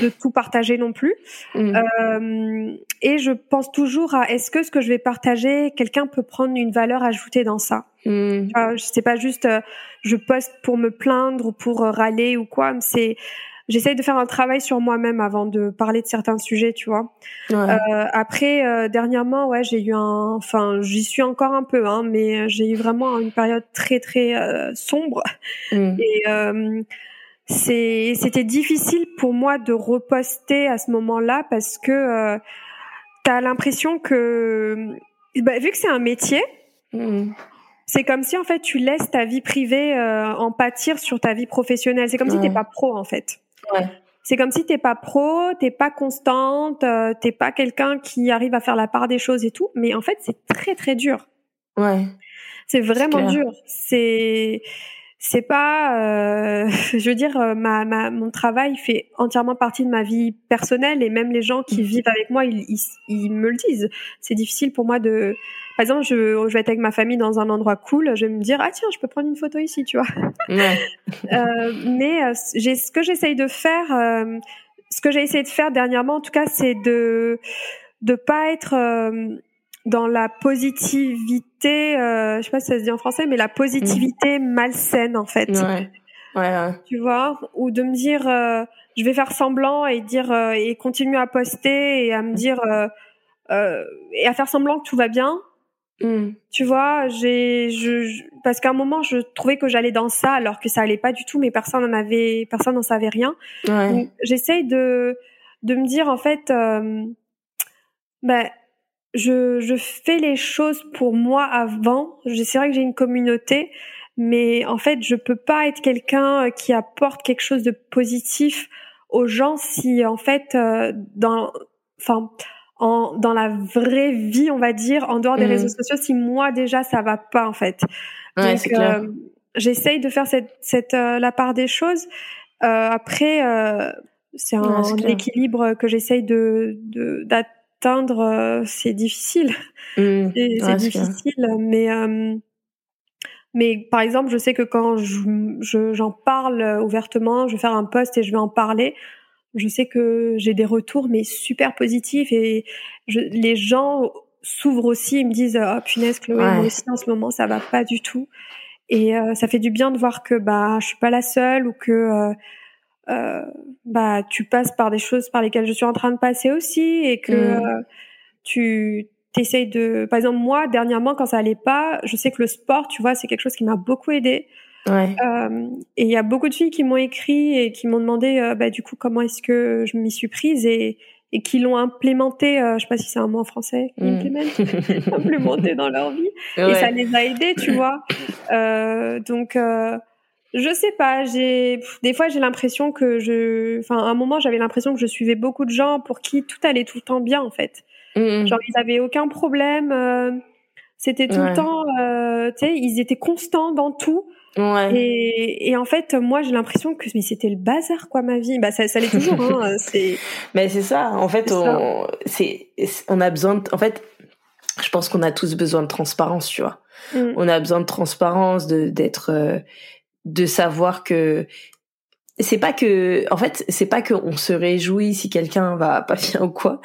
de tout partager non plus. Mm. Euh, et je pense toujours à est-ce que ce que je vais partager, quelqu'un peut prendre une valeur ajoutée dans ça? Mm. Tu vois, C'est pas juste euh, je poste pour me plaindre ou pour euh, râler ou quoi. mais C'est j'essaye de faire un travail sur moi-même avant de parler de certains sujets, tu vois. Ouais. Euh, après, euh, dernièrement, ouais, j'ai eu un, enfin, j'y suis encore un peu, hein, mais j'ai eu vraiment une période très très euh, sombre Mm. et euh, c'est, c'était difficile pour moi de reposter à ce moment-là parce que euh, t'as l'impression que, bah, vu que c'est un métier, Mm. c'est comme si en fait tu laisses ta vie privée euh, en pâtir sur ta vie professionnelle. C'est comme si Ouais. t'es pas pro en fait. Ouais. C'est comme si t'es pas pro, t'es pas constante, euh, t'es pas quelqu'un qui arrive à faire la part des choses et tout. Mais en fait, c'est très très dur. Ouais. C'est vraiment dur. C'est c'est pas, euh, (laughs) je veux dire, euh, ma, ma mon travail fait entièrement partie de ma vie personnelle et même les gens qui Mhm. vivent avec moi, ils, ils, ils me le disent. C'est difficile pour moi de, par exemple, je, je vais être avec ma famille dans un endroit cool, je vais me dire ah tiens, je peux prendre une photo ici, tu vois. Ouais. (laughs) Euh, mais euh, j'ai ce que j'essaye de faire, euh, ce que j'ai essayé de faire dernièrement, en tout cas, c'est de de pas être euh, dans la positivité, euh, je sais pas si ça se dit en français, mais la positivité malsaine en fait. Ouais. Ouais. ouais. Tu vois, ou de me dire, euh, je vais faire semblant et dire euh, et continuer à poster et à me dire euh, euh, et à faire semblant que tout va bien. Mm. Tu vois, j'ai, je, je- parce qu'à un moment, je trouvais que j'allais dans ça, alors que ça allait pas du tout, mais personne n'en avait, personne n'en savait rien. Ouais. J'essaye de, de me dire, en fait, euh, ben, je, je fais les choses pour moi avant. C'est vrai que j'ai une communauté, mais en fait, je peux pas être quelqu'un euh, qui apporte quelque chose de positif aux gens si, en fait, euh, dans, enfin, en, dans la vraie vie, on va dire, en dehors des Mhm. réseaux sociaux, si moi déjà ça va pas, en fait. Ouais, Donc, euh, j'essaye de faire cette, cette euh, la part des choses. Euh, après, euh, c'est un Ouais, clair. équilibre que j'essaye de de- euh, c'est difficile, Mm. (laughs) c'est Ouais, difficile, mais euh, mais par exemple, je sais que quand je je- j'en parle ouvertement, je vais faire un post et je vais en parler. Je sais que j'ai des retours mais super positifs et je, les gens s'ouvrent aussi et me disent oh punaise Chloé Ouais. moi aussi en ce moment ça va pas du tout et euh, ça fait du bien de voir que bah je suis pas la seule ou que euh, euh, bah tu passes par des choses par lesquelles je suis en train de passer aussi et que Mm. euh, tu t'essayes de par exemple moi dernièrement quand ça allait pas je sais que le sport tu vois c'est quelque chose qui m'a beaucoup aidé Ouais. euh, et il y a beaucoup de filles qui m'ont écrit et qui m'ont demandé bah, du coup comment est-ce que je m'y suis prise et, et qui l'ont implémenté, euh, je sais pas si c'est un mot en français, Mm. implement, (laughs) implémenté dans leur vie et ça les a aidés, tu (laughs) vois. Euh, donc euh, je sais pas, j'ai des fois j'ai l'impression que je, enfin à un moment j'avais l'impression que je suivais beaucoup de gens pour qui tout allait tout le temps bien en fait. Mm. Genre ils avaient aucun problème, euh, c'était tout Ouais. le temps, euh, tu sais, ils étaient constants dans tout. Ouais. Et, et en fait, moi, j'ai l'impression que mais c'était le bazar, quoi, ma vie. Bah, ça, ça l'est toujours. Hein, (laughs) c'est Mais c'est ça. En fait, on, c'est, on a besoin. De, en fait, je pense qu'on a tous besoin de transparence, tu vois. Mm. On a besoin de transparence, de d'être, euh, de savoir que c'est pas que, en fait, c'est pas que on se réjouit si quelqu'un va (laughs) pas bien ou quoi.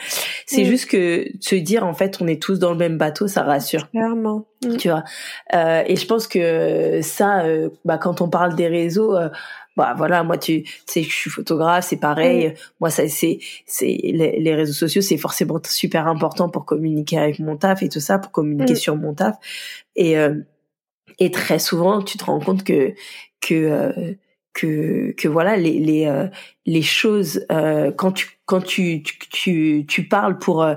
C'est Mm. juste que se dire en fait, on est tous dans le même bateau, ça rassure. clairement. Mm. tu vois. Euh, et je pense que ça, euh, bah, quand on parle des réseaux, euh, bah voilà, moi tu, tu sais je suis photographe, c'est pareil. Moi ça c'est c'est les, les réseaux sociaux, c'est forcément super important pour communiquer avec mon taf et tout ça, pour communiquer Mm. sur mon taf. Et euh, et très souvent, tu te rends compte que que euh, que que voilà les les euh, les choses euh, quand tu quand tu tu tu, tu parles pour euh,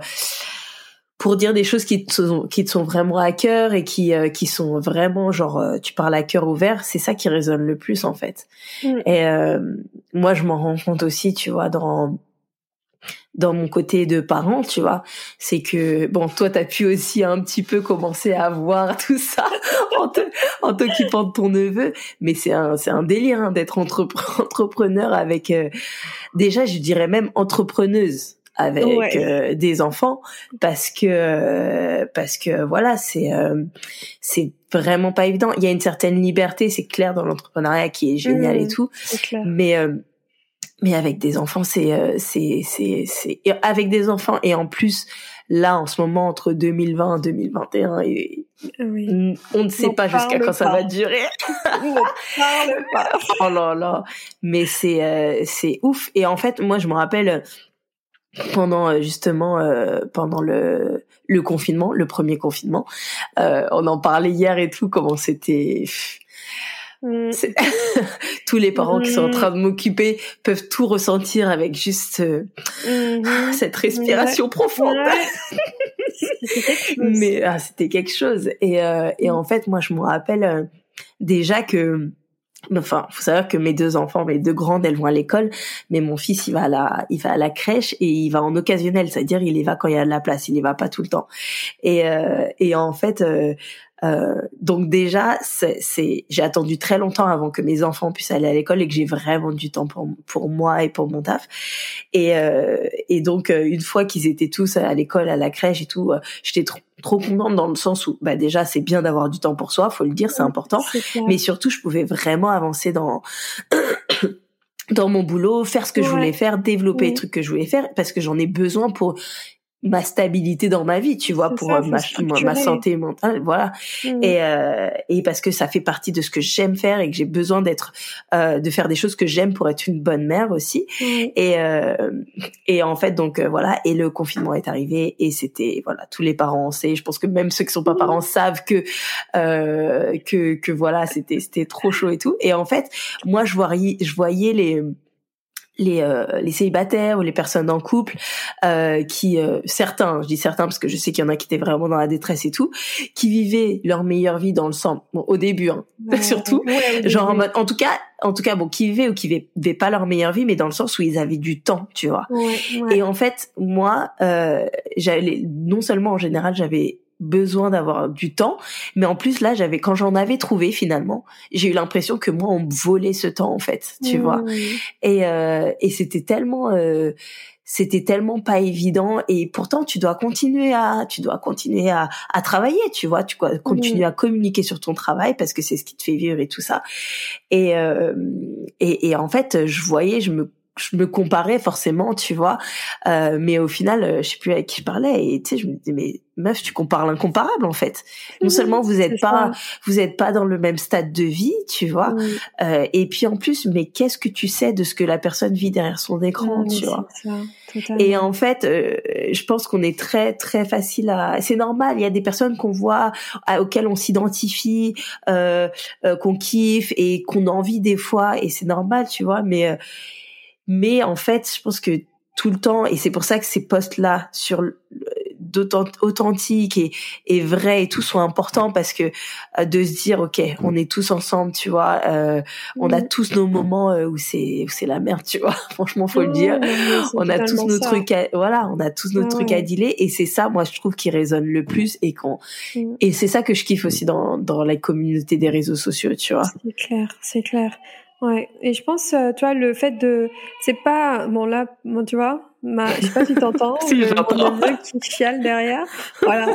pour dire des choses qui te sont, qui te sont vraiment à cœur et qui euh, qui sont vraiment genre euh, tu parles à cœur ouvert c'est ça qui résonne le plus en fait Mm. et euh, moi je m'en rends compte aussi tu vois dans dans mon côté de parent tu vois. C'est que bon toi t'as pu aussi un petit peu commencer à voir (laughs) tout ça en t'occupant de ton neveu. Mais c'est un c'est un délire hein, d'être entrepre- (laughs) entrepreneur avec euh, déjà je dirais même entrepreneuse avec des enfants. Parce que parce que voilà c'est c'est vraiment pas évident. Il y a une certaine liberté, c'est clair dans l'entrepreneuriat qui est génial et mmh, tout, mais mais avec des enfants c'est c'est c'est c'est avec des enfants et en plus là en ce moment entre 2020 et 2021 et on ne sait pas jusqu'à quand ça va durer. (laughs) on parle pas. (laughs) oh là là, mais c'est euh, c'est ouf et en fait moi je me rappelle pendant euh, justement euh, pendant le le confinement, le premier confinement, on en parlait hier et tout comment c'était. (laughs) Tous les parents qui sont en mm. train de m'occuper peuvent tout ressentir avec juste euh, mm-hmm. cette respiration profonde. (laughs) Mais ah, c'était quelque chose. Et, euh, et en fait, moi, je me rappelle euh, déjà que Enfin, faut savoir que mes deux enfants, mes deux grandes, elles vont à l'école, mais mon fils, il va à la, il va à la crèche et il va en occasionnel, c'est-à-dire il y va quand il y a de la place, il y va pas tout le temps. Et et en fait, euh, donc déjà, c'est, j'ai attendu très longtemps avant que mes enfants puissent aller à l'école et que j'ai vraiment du temps pour, pour moi et pour mon taf. Et, euh, et donc euh, une fois qu'ils étaient tous à l'école, à la crèche et tout, euh, j'étais trop, trop contente dans le sens où bah déjà c'est bien d'avoir du temps pour soi, faut le dire, c'est important. Mais surtout, je pouvais vraiment avancer dans (coughs) dans mon boulot, faire ce que je voulais faire, développer les trucs que je voulais faire parce que j'en ai besoin pour ma stabilité dans ma vie, tu vois, pour euh, ma, ma, santé mentale, voilà. Mmh. Et, euh, et parce que ça fait partie de ce que j'aime faire et que j'ai besoin d'être, euh, de faire des choses que j'aime pour être une bonne mère aussi. Mmh. Et euh, et en fait donc euh, voilà. Et le confinement est arrivé et c'était voilà tous les parents sait. Je pense que même ceux qui sont pas mmh. parents savent que que que voilà c'était c'était trop chaud et tout. Et en fait moi je voyais je voyais les les, euh, les célibataires ou les personnes en couple euh, qui euh, certains je dis certains parce que je sais qu'il y en a qui étaient vraiment dans la détresse et tout qui vivaient leur meilleure vie dans le sang. Bon, au début hein, (laughs) surtout. genre en mode en tout cas en tout cas bon qui vivaient ou qui vivaient pas leur meilleure vie mais dans le sens où ils avaient du temps tu vois. Et en fait moi euh, j'avais non seulement en général j'avais besoin d'avoir du temps, mais en plus là j'avais quand j'en avais trouvé finalement, j'ai eu l'impression que moi on me volait ce temps en fait, tu vois. Et euh, et c'était tellement euh, c'était tellement pas évident. Et pourtant tu dois continuer à tu dois continuer à, à travailler tu vois. Tu dois continuer à communiquer sur ton travail parce que c'est ce qui te fait vivre et tout ça. Et, euh, et et en fait je voyais je me je me comparais forcément, tu vois. Euh, mais au final, euh, je sais plus avec qui je parlais. Et tu sais, je me disais, mais meuf, tu compares l'incomparable en fait. Non seulement vous êtes pas, vous êtes pas dans le même stade de vie, tu vois. Euh, et puis en plus, mais qu'est-ce que tu sais de ce que la personne vit derrière son écran, tu vois. et en fait, euh, je pense qu'on est très très facile à. C'est normal. Il y a des personnes qu'on voit, auxquelles on s'identifie, euh, qu'on kiffe et qu'on envie des fois. Et c'est normal, tu vois. Mais mais en fait, je pense que tout le temps, et c'est pour ça que ces posts-là sur d'authentique et, et vrai et tout sont importants parce que euh, de se dire ok on est tous ensemble tu vois euh, on a tous nos moments euh, où c'est où c'est la merde tu vois (laughs) franchement faut le dire. on a tous nos trucs à, voilà on a tous nos trucs à dealer et c'est ça moi je trouve qui résonne le plus et qu'on mm. et c'est ça que je kiffe aussi dans dans la communauté des réseaux sociaux tu vois. C'est clair c'est clair Ouais, et je pense, euh, tu vois, le fait de, c'est pas, bon là, bon, tu vois, ma, je sais pas si t'entends, (laughs) si le, mon qui chiale derrière, voilà,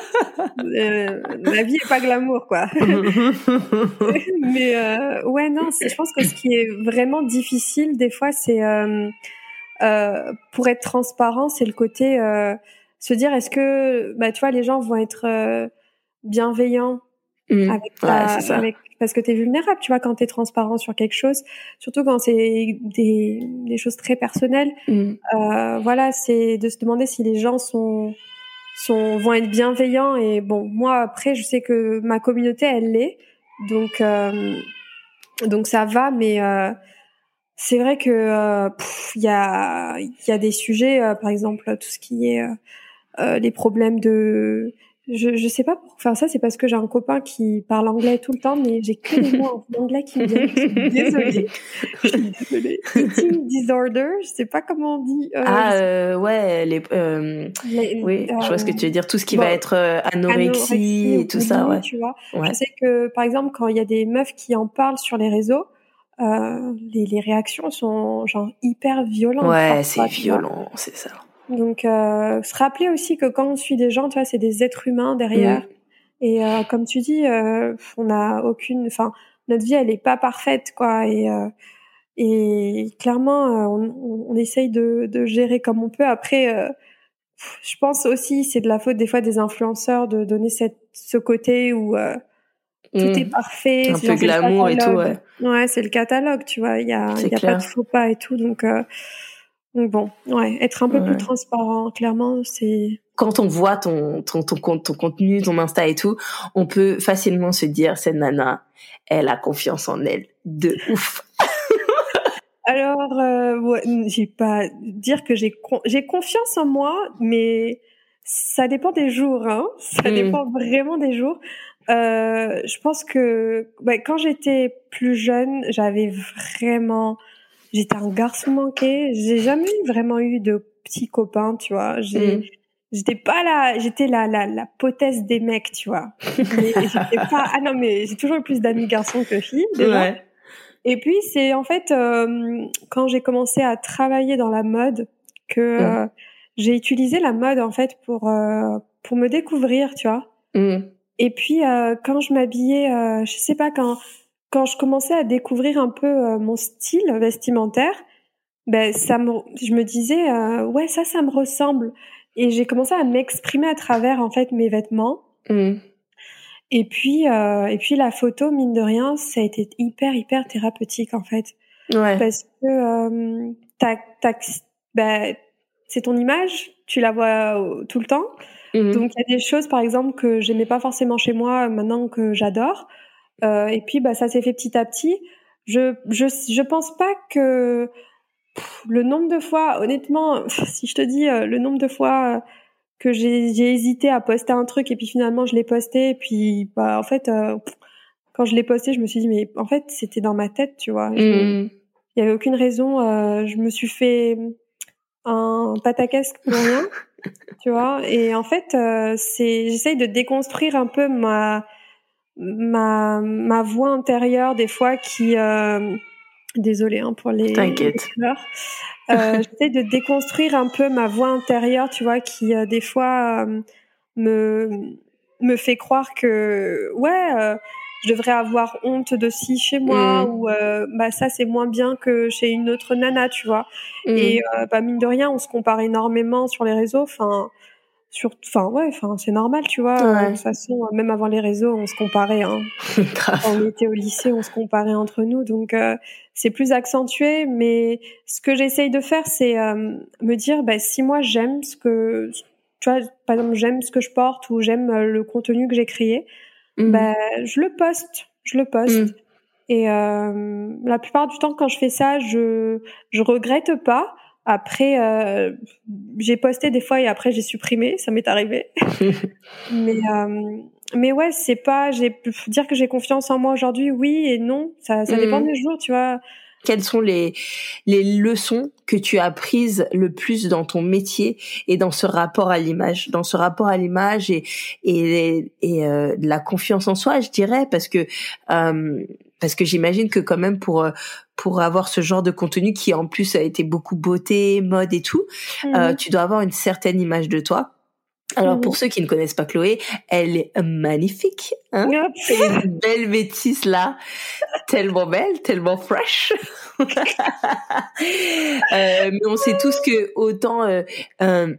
euh, la vie est pas glamour, quoi. (laughs) Mais euh, ouais, non, je pense que ce qui est vraiment difficile des fois, c'est euh, euh, pour être transparent, c'est le côté se dire, est-ce que, bah, tu vois, les gens vont être bienveillants mmh. avec, ouais, avec parce que tu es vulnérable, tu vois, quand tu es transparent sur quelque chose, surtout quand c'est des, des, choses très personnelles. Mm. Euh, voilà, c'est de se demander si les gens sont, sont vont être bienveillants. Et bon, moi, après, je sais que ma communauté, elle l'est. Donc, euh, donc ça va, mais euh, c'est vrai que euh, il y, a, y a des sujets, euh, par exemple, tout ce qui est euh, les problèmes de je, je sais pas pour faire ça, c'est parce que j'ai un copain qui parle anglais tout le temps, mais j'ai que les mots en anglais qui me viennent. Désolée. (laughs) désolée. (laughs) Eating disorder, je sais pas comment on dit. Euh, ah euh, ouais, les, euh, oui, je vois ce que tu veux dire. Tout ce qui va être euh, anorexie, et tout ça, ouais. Tu vois. Je sais que par exemple quand il y a des meufs qui en parlent sur les réseaux, les, les réactions sont genre hyper violentes. Ouais, c'est violent, c'est ça. Donc, euh, se rappeler aussi que quand on suit des gens, tu vois, c'est des êtres humains derrière. Et euh, comme tu dis, euh, on n'a aucune, enfin, notre vie, elle est pas parfaite, quoi. Et euh, et clairement, euh, on, on essaye de, de gérer comme on peut. Après, euh, je pense aussi, c'est de la faute des fois des influenceurs de donner cette, ce côté où euh, tout Mm. est parfait. Un peu glamour et tout, ouais. Ouais, c'est le catalogue, tu vois. Il y a, y a pas de faux pas et tout. Donc, euh, donc bon, ouais, être un peu Ouais. plus transparent, clairement, c'est. Quand on voit ton, ton, ton, con- ton contenu, ton Insta et tout, on peut facilement se dire, cette nana, elle a confiance en elle. De ouf. (laughs) Alors, euh, ouais, j'ai pas dire que j'ai con- j'ai confiance en moi, mais ça dépend des jours. Hein. (laughs) Ça Mm. dépend vraiment des jours. Euh, je pense que ouais, quand j'étais plus jeune, j'avais vraiment, j'étais un garçon manqué. J'ai jamais vraiment eu de petits copains, tu vois. J'ai Mm. J'étais pas là, j'étais la, la, la potesse des mecs, tu vois. Mais (laughs) j'étais pas, ah non, mais j'ai toujours eu plus d'amis garçons que filles, déjà. Ouais. Et puis, c'est en fait, euh, quand j'ai commencé à travailler dans la mode, que Mm. euh, j'ai utilisé la mode, en fait, pour, euh, pour me découvrir, tu vois. Mm. Et puis, euh, quand je m'habillais, euh, je sais pas, quand, quand je commençais à découvrir un peu euh, mon style vestimentaire, ben, ça me, je me disais, euh, ouais, ça, ça me ressemble. Et j'ai commencé à m'exprimer à travers, en fait, mes vêtements. Mm. Et puis, euh, et puis la photo, mine de rien, ça a été hyper, hyper thérapeutique, en fait. Ouais. Parce que bah, c'est ton image, tu la vois tout le temps. Mm. Donc il y a des choses, par exemple, que j'aimais pas forcément chez moi, maintenant que j'adore. Euh, et puis bah ça s'est fait petit à petit. Je je je pense pas que pff, le nombre de fois, honnêtement, (laughs) si je te dis euh, le nombre de fois euh, que j'ai hésité à poster un truc et puis finalement je l'ai posté et puis bah en fait euh, quand je l'ai posté, je me suis dit mais en fait c'était dans ma tête, tu vois. Mm. il y avait aucune raison. euh, je me suis fait un pataquesque pour rien, (laughs) tu vois. Et en fait, euh, c'est, j'essaye de déconstruire un peu ma ma ma voix intérieure des fois qui. Euh, Désolée hein, pour les, T'inquiète. Euh, (laughs) j'essaie de déconstruire un peu ma voix intérieure, tu vois, qui euh, des fois euh, me me fait croire que ouais, euh, je devrais avoir honte de ci chez moi Mm. ou euh, bah ça c'est moins bien que chez une autre nana, tu vois. Mm. Et euh, bah mine de rien, on se compare énormément sur les réseaux. Enfin, sur, enfin ouais, enfin c'est normal, tu vois. Ouais. De toute façon, même avant les réseaux, on se comparait. Hein. (laughs) On était au lycée, on se comparait entre nous, donc euh, c'est plus accentué. Mais ce que j'essaye de faire, c'est euh, me dire, bah, si moi j'aime ce que, tu vois, par exemple, j'aime ce que je porte ou j'aime euh, le contenu que j'ai créé, Mm. bah, je le poste, je le poste. Mm. Et euh, la plupart du temps, quand je fais ça, je je regrette pas. Après, euh, j'ai posté des fois et après j'ai supprimé, ça m'est arrivé. (laughs) mais euh, mais ouais, c'est pas, j'ai dire que j'ai confiance en moi aujourd'hui, oui et non, ça ça Mm. dépend des jours, tu vois. Quelles sont les, les leçons que tu as prises le plus dans ton métier et dans ce rapport à l'image, dans ce rapport à l'image et et, et euh, de la confiance en soi, je dirais, parce que euh, parce que j'imagine que quand même pour euh, pour avoir ce genre de contenu qui en plus a été beaucoup beauté, mode et tout, euh, Mhm. tu dois avoir une certaine image de toi. Alors Mhm. pour ceux qui ne connaissent pas Chloé, elle est magnifique, hein c'est une belle métisse là, tellement belle, tellement fresh. (laughs) Euh, mais on sait tous que autant, euh,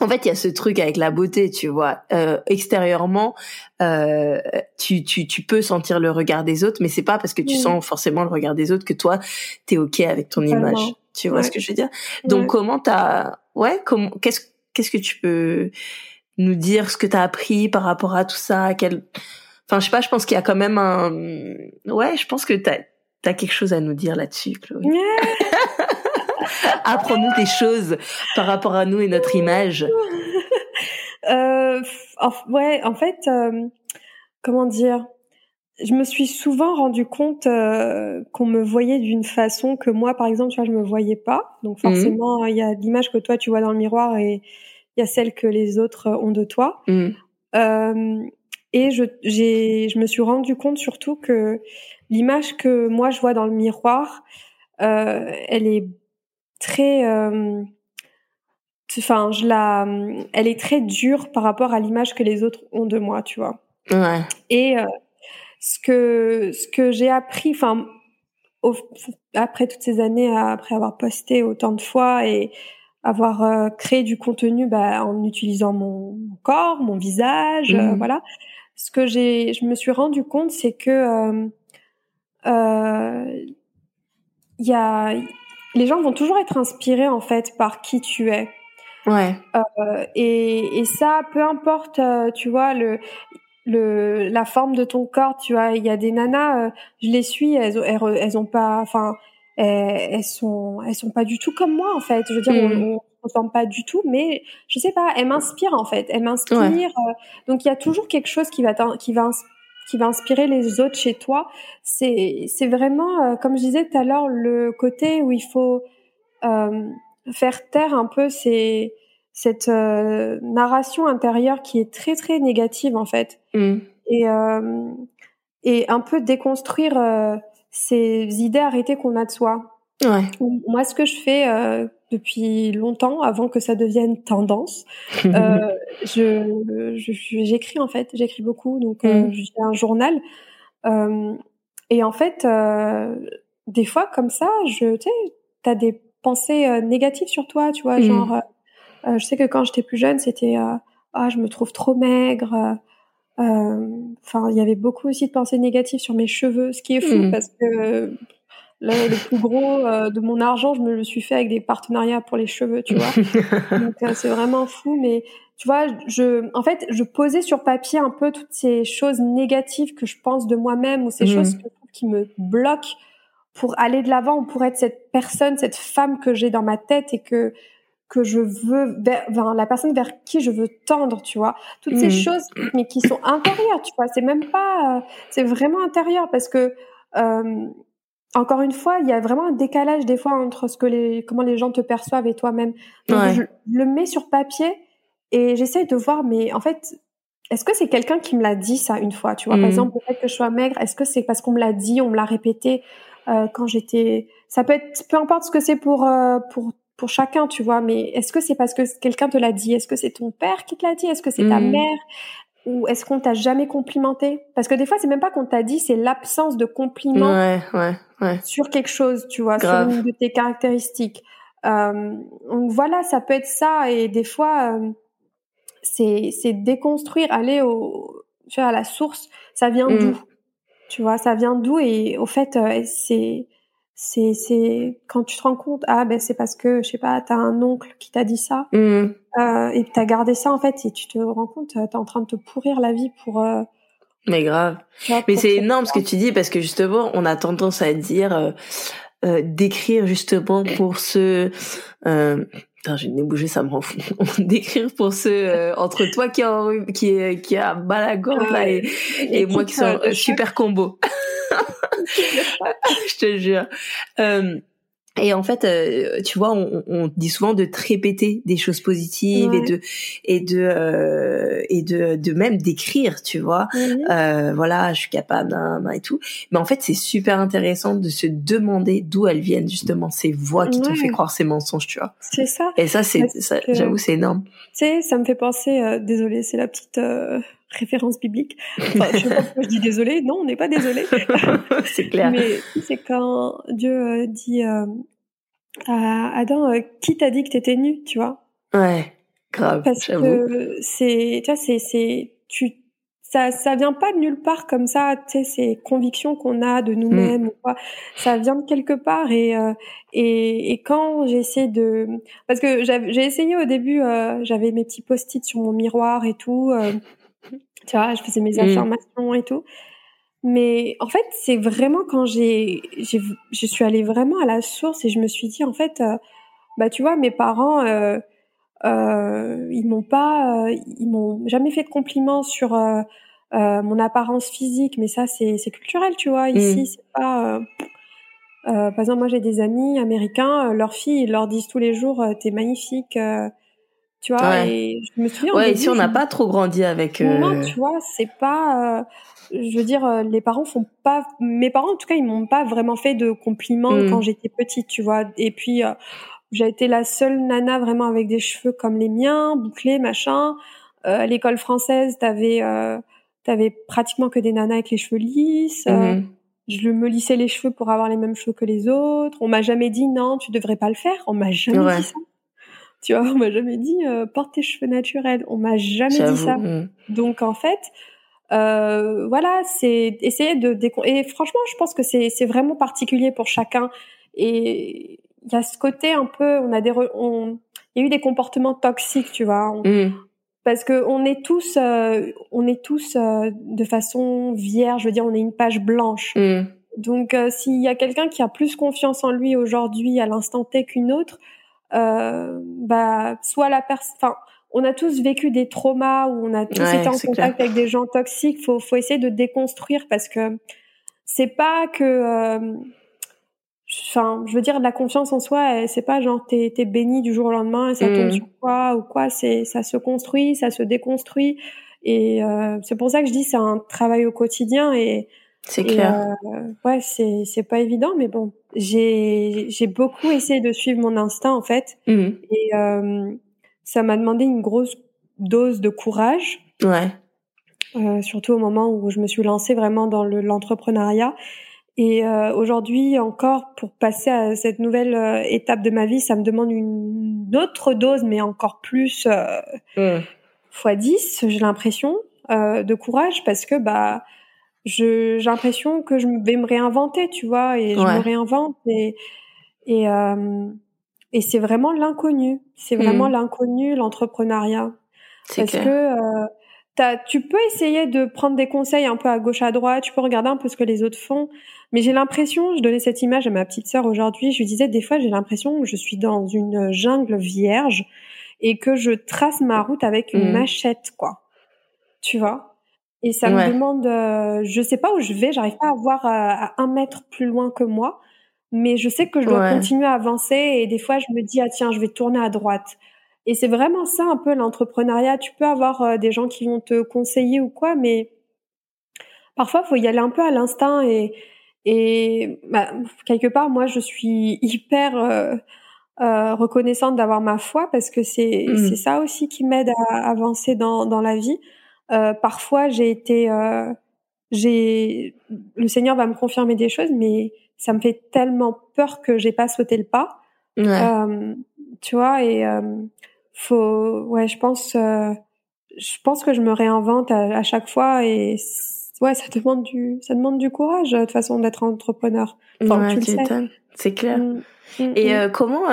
en fait, il y a ce truc avec la beauté, tu vois. Euh, extérieurement, euh, tu, tu, tu peux sentir le regard des autres, mais c'est pas parce que tu sens forcément le regard des autres que toi, t'es ok avec ton image. Tu vois Ouais. ce que je veux dire? Donc Ouais. comment t'as, ouais, comment, qu'est-ce, qu'est-ce que tu peux nous dire ce que t'as appris par rapport à tout ça? Quel, enfin, je sais pas, je pense qu'il y a quand même un, ouais, je pense que t'as, t'as quelque chose à nous dire là-dessus, Chloé. (laughs) Apprends-nous des choses par rapport à nous et notre image. (laughs) Euh, en, ouais, en fait, euh, comment dire Je me suis souvent rendu compte euh, qu'on me voyait d'une façon que moi, par exemple, tu vois, je me voyais pas. Donc Mhm. forcément, il y a l'image que toi tu vois dans le miroir et il y a celle que les autres ont de toi. Euh, et je, j'ai, je me suis rendu compte surtout que l'image que moi je vois dans le miroir, euh, elle est très, euh, enfin, je la, elle est très dure par rapport à l'image que les autres ont de moi, tu vois. Ouais. Et euh, ce que ce que j'ai appris, enfin, après toutes ces années, après avoir posté autant de fois et avoir euh, créé du contenu bah, en utilisant mon, corps, mon visage, euh, mmh. voilà. Ce que j'ai, je me suis rendu compte, c'est que il y a les gens vont toujours être inspirés en fait par qui tu es. Ouais. Euh, et, et ça, peu importe, euh, tu vois, le, le, la forme de ton corps, tu vois, il y a des nanas, euh, je les suis, elles, elles, elles ont pas, enfin, elles, elles, sont, elles sont pas du tout comme moi en fait. Je veux dire, on, mm. on, on pas du tout, mais je sais pas, elles m'inspirent en fait, elles m'inspirent. Euh, donc il y a toujours quelque chose qui va, qui va qui va inspirer les autres chez toi. C'est c'est vraiment, comme je disais tout à l'heure, le côté où il faut euh, faire taire un peu ces, cette euh, narration intérieure qui est très très négative en fait mm. et euh, et un peu déconstruire euh, ces idées arrêtées qu'on a de soi. Ouais. Moi, ce que je fais euh, depuis longtemps, avant que ça devienne tendance, (laughs) euh, je j'écris en fait, j'écris beaucoup, donc mm. je fais un journal. et en fait, des fois comme ça, je, tu sais, t'as des pensées euh, négatives sur toi, tu vois, mm. genre, euh, euh, je sais que quand j'étais plus jeune, c'était ah je me trouve trop maigre. Enfin, il y avait beaucoup aussi de pensées négatives sur mes cheveux, ce qui est fou mm. parce que le, (laughs) plus gros de mon argent, je me le suis fait avec des partenariats pour les cheveux, tu vois. (laughs) Donc c'est vraiment fou, mais tu vois, je, en fait, je posais sur papier un peu toutes ces choses négatives que je pense de moi-même ou ces mm. choses qui me bloquent pour aller de l'avant, pour être cette personne, cette femme que j'ai dans ma tête et que que je veux, vers, la personne vers qui je veux tendre, tu vois. Toutes ces mmh. choses, mais qui sont intérieures, tu vois. C'est même pas, c'est vraiment intérieur parce que, euh, encore une fois, il y a vraiment un décalage des fois entre ce que les, comment les gens te perçoivent et toi-même. Je, le mets sur papier et j'essaye de voir, mais en fait, est-ce que c'est quelqu'un qui me l'a dit ça une fois, tu vois? Par mmh. exemple, peut-être que je sois maigre. Est-ce que c'est parce qu'on me l'a dit, on me l'a répété euh, quand j'étais. Ça peut être, peu importe ce que c'est pour euh, pour pour chacun, tu vois. Mais est-ce que c'est parce que quelqu'un te l'a dit? Est-ce que c'est ton père qui te l'a dit? Est-ce que c'est ta mmh. mère? Ou est-ce qu'on t'a jamais complimenté? Parce que des fois, c'est même pas qu'on t'a dit, c'est l'absence de compliments ouais, ouais, ouais. sur quelque chose, tu vois, sur une de tes caractéristiques. Euh, donc voilà, ça peut être ça. Et des fois, euh, c'est c'est déconstruire, aller au, tu vois, à la source. Ça vient mmh. d'où? Tu vois, ça vient d'où? Et au fait, euh, c'est c'est c'est quand tu te rends compte ah ben c'est parce que je sais pas t'as un oncle qui t'a dit ça mmh. euh, et t'as gardé ça en fait et tu te rends compte t'es en train de te pourrir la vie pour euh, mais grave mais c'est énorme ce que tu dis parce que justement on a tendance à dire euh, euh d'écrire justement pour ce Putain, j'ai une bouger, ça me rend fou. (laughs) D'écrire pour ceux euh, entre toi qui a qui est qui a mal à gorge là et, et moi qui sont super combo. (laughs) Je te jure. Euh, et en fait, euh, tu vois, on, on, dit souvent de te répéter des choses positives et de et de euh, et de, de même d'écrire, tu vois. Euh, voilà, je suis capable et tout. Mais en fait, c'est super intéressant de se demander d'où elles viennent justement ces voix qui t'ont fait croire ces mensonges, tu vois. C'est ça. Et ça, c'est j'avoue, c'est énorme. Tu sais, ça me fait penser. désolée, c'est la petite référence biblique. Enfin, je dis désolé. Non, on n'est pas désolé. (laughs) c'est clair. Mais c'est quand Dieu euh, dit euh, à Adam, euh, qui t'a dit que t'étais nu, tu vois? Ouais, grave. Parce que c'est, tu vois, c'est, c'est, tu, ça, ça vient pas de nulle part comme ça. Tu sais, ces convictions qu'on a de nous-mêmes mm. ou quoi, ça vient de quelque part. Et et, et quand j'essaie de, parce que j'ai essayé au début, j'avais mes petits post-it sur mon miroir et tout. Tu vois, je faisais mes mmh. affirmations et tout. Mais en fait, c'est vraiment quand j'ai, je suis allée vraiment à la source et je me suis dit, en fait, euh, bah tu vois, mes parents, euh, euh, ils m'ont pas, ils m'ont jamais fait de compliments sur mon apparence physique, mais ça, c'est, c'est culturel, tu vois. Ici, mmh. c'est pas. par exemple, moi, j'ai des amis américains, leurs filles, ils leur disent tous les jours, t'es magnifique. Tu vois, et je me souviens. Ouais, ici on n'a pas trop grandi avec. Euh... Non, tu vois, c'est pas. Euh, je veux dire, euh, les parents font pas. Mes parents, en tout cas, ils m'ont pas vraiment fait de compliments mm. quand j'étais petite, tu vois. Et puis, euh, j'ai été la seule nana vraiment avec des cheveux comme les miens, bouclés, machin. Euh, à l'école française, t'avais euh, t'avais pratiquement que des nanas avec les cheveux lisses. Mhm. je me lissais les cheveux pour avoir les mêmes cheveux que les autres. On m'a jamais dit non, tu devrais pas le faire. On m'a jamais dit ça. Tu vois, (laughs) on m'a jamais dit euh, porte tes cheveux naturels. On m'a jamais dit ça. Mhm. Donc en fait, euh, voilà, c'est essayer de et franchement, je pense que c'est c'est vraiment particulier pour chacun et il y a ce côté un peu on a des on il y a eu des comportements toxiques, tu vois. Mm. Parce que on est tous euh, on est tous euh, de façon vierge, je veux dire on est une page blanche. Mm. Donc euh, s'il y a quelqu'un qui a plus confiance en lui aujourd'hui à l'instant T qu'une autre, bah soit la personne enfin on a tous vécu des traumas où on a tous été en contact avec des gens toxiques. Faut, faut essayer de déconstruire parce que c'est pas que, euh, enfin, je veux dire, la confiance en soi, c'est pas genre t'es es béni du jour au lendemain et ça tombe mm. sur toi ou quoi. C'est ça se construit, ça se déconstruit et euh, c'est pour ça que je dis c'est un travail au quotidien et c'est clair. Euh, ouais, c'est c'est pas évident, mais bon, j'ai j'ai beaucoup essayé de suivre mon instinct en fait mm. et euh, ça m'a demandé une grosse dose de courage. Ouais. Euh, surtout au moment où je me suis lancée vraiment dans l'entrepreneuriat. et euh, aujourd'hui encore, pour passer à cette nouvelle euh, étape de ma vie, ça me demande une autre dose, mais encore plus euh, fois 10, j'ai l'impression, de courage, parce que bah j'ai l'impression que je vais me réinventer, tu vois, et je me réinvente et et et c'est vraiment l'inconnu. C'est vraiment mmh. l'inconnu, l'entrepreneuriat. Parce que euh, tu peux essayer de prendre des conseils un peu à gauche à droite, tu peux regarder un peu ce que les autres font, mais j'ai l'impression, je donnais cette image à ma petite sœur aujourd'hui, je lui disais des fois j'ai l'impression que je suis dans une jungle vierge et que je trace ma route avec une mmh. machette, quoi. Tu vois? Et ça me demande, euh, je sais pas où je vais, j'arrive pas à voir euh, à un mètre plus loin que moi mais je sais que je dois continuer à avancer et des fois je me dis ah tiens je vais tourner à droite. Et c'est vraiment ça un peu l'entrepreneuriat. Tu peux avoir euh, des gens qui vont te conseiller ou quoi mais parfois faut y aller un peu à l'instinct et et bah, quelque part moi je suis hyper euh, euh, reconnaissante d'avoir ma foi parce que c'est mmh. c'est ça aussi qui m'aide à avancer dans dans la vie euh, parfois j'ai été j'ai le Seigneur va me confirmer des choses mais ça me fait tellement peur que j'ai pas sauté le pas. Euh, tu vois, et euh, faut, ouais, je pense, euh, je pense que je me réinvente à, chaque fois et ouais, ça demande du, ça demande du courage de toute façon d'être entrepreneur. Enfin, tu C'est clair. Mm, mm, et mm. comment,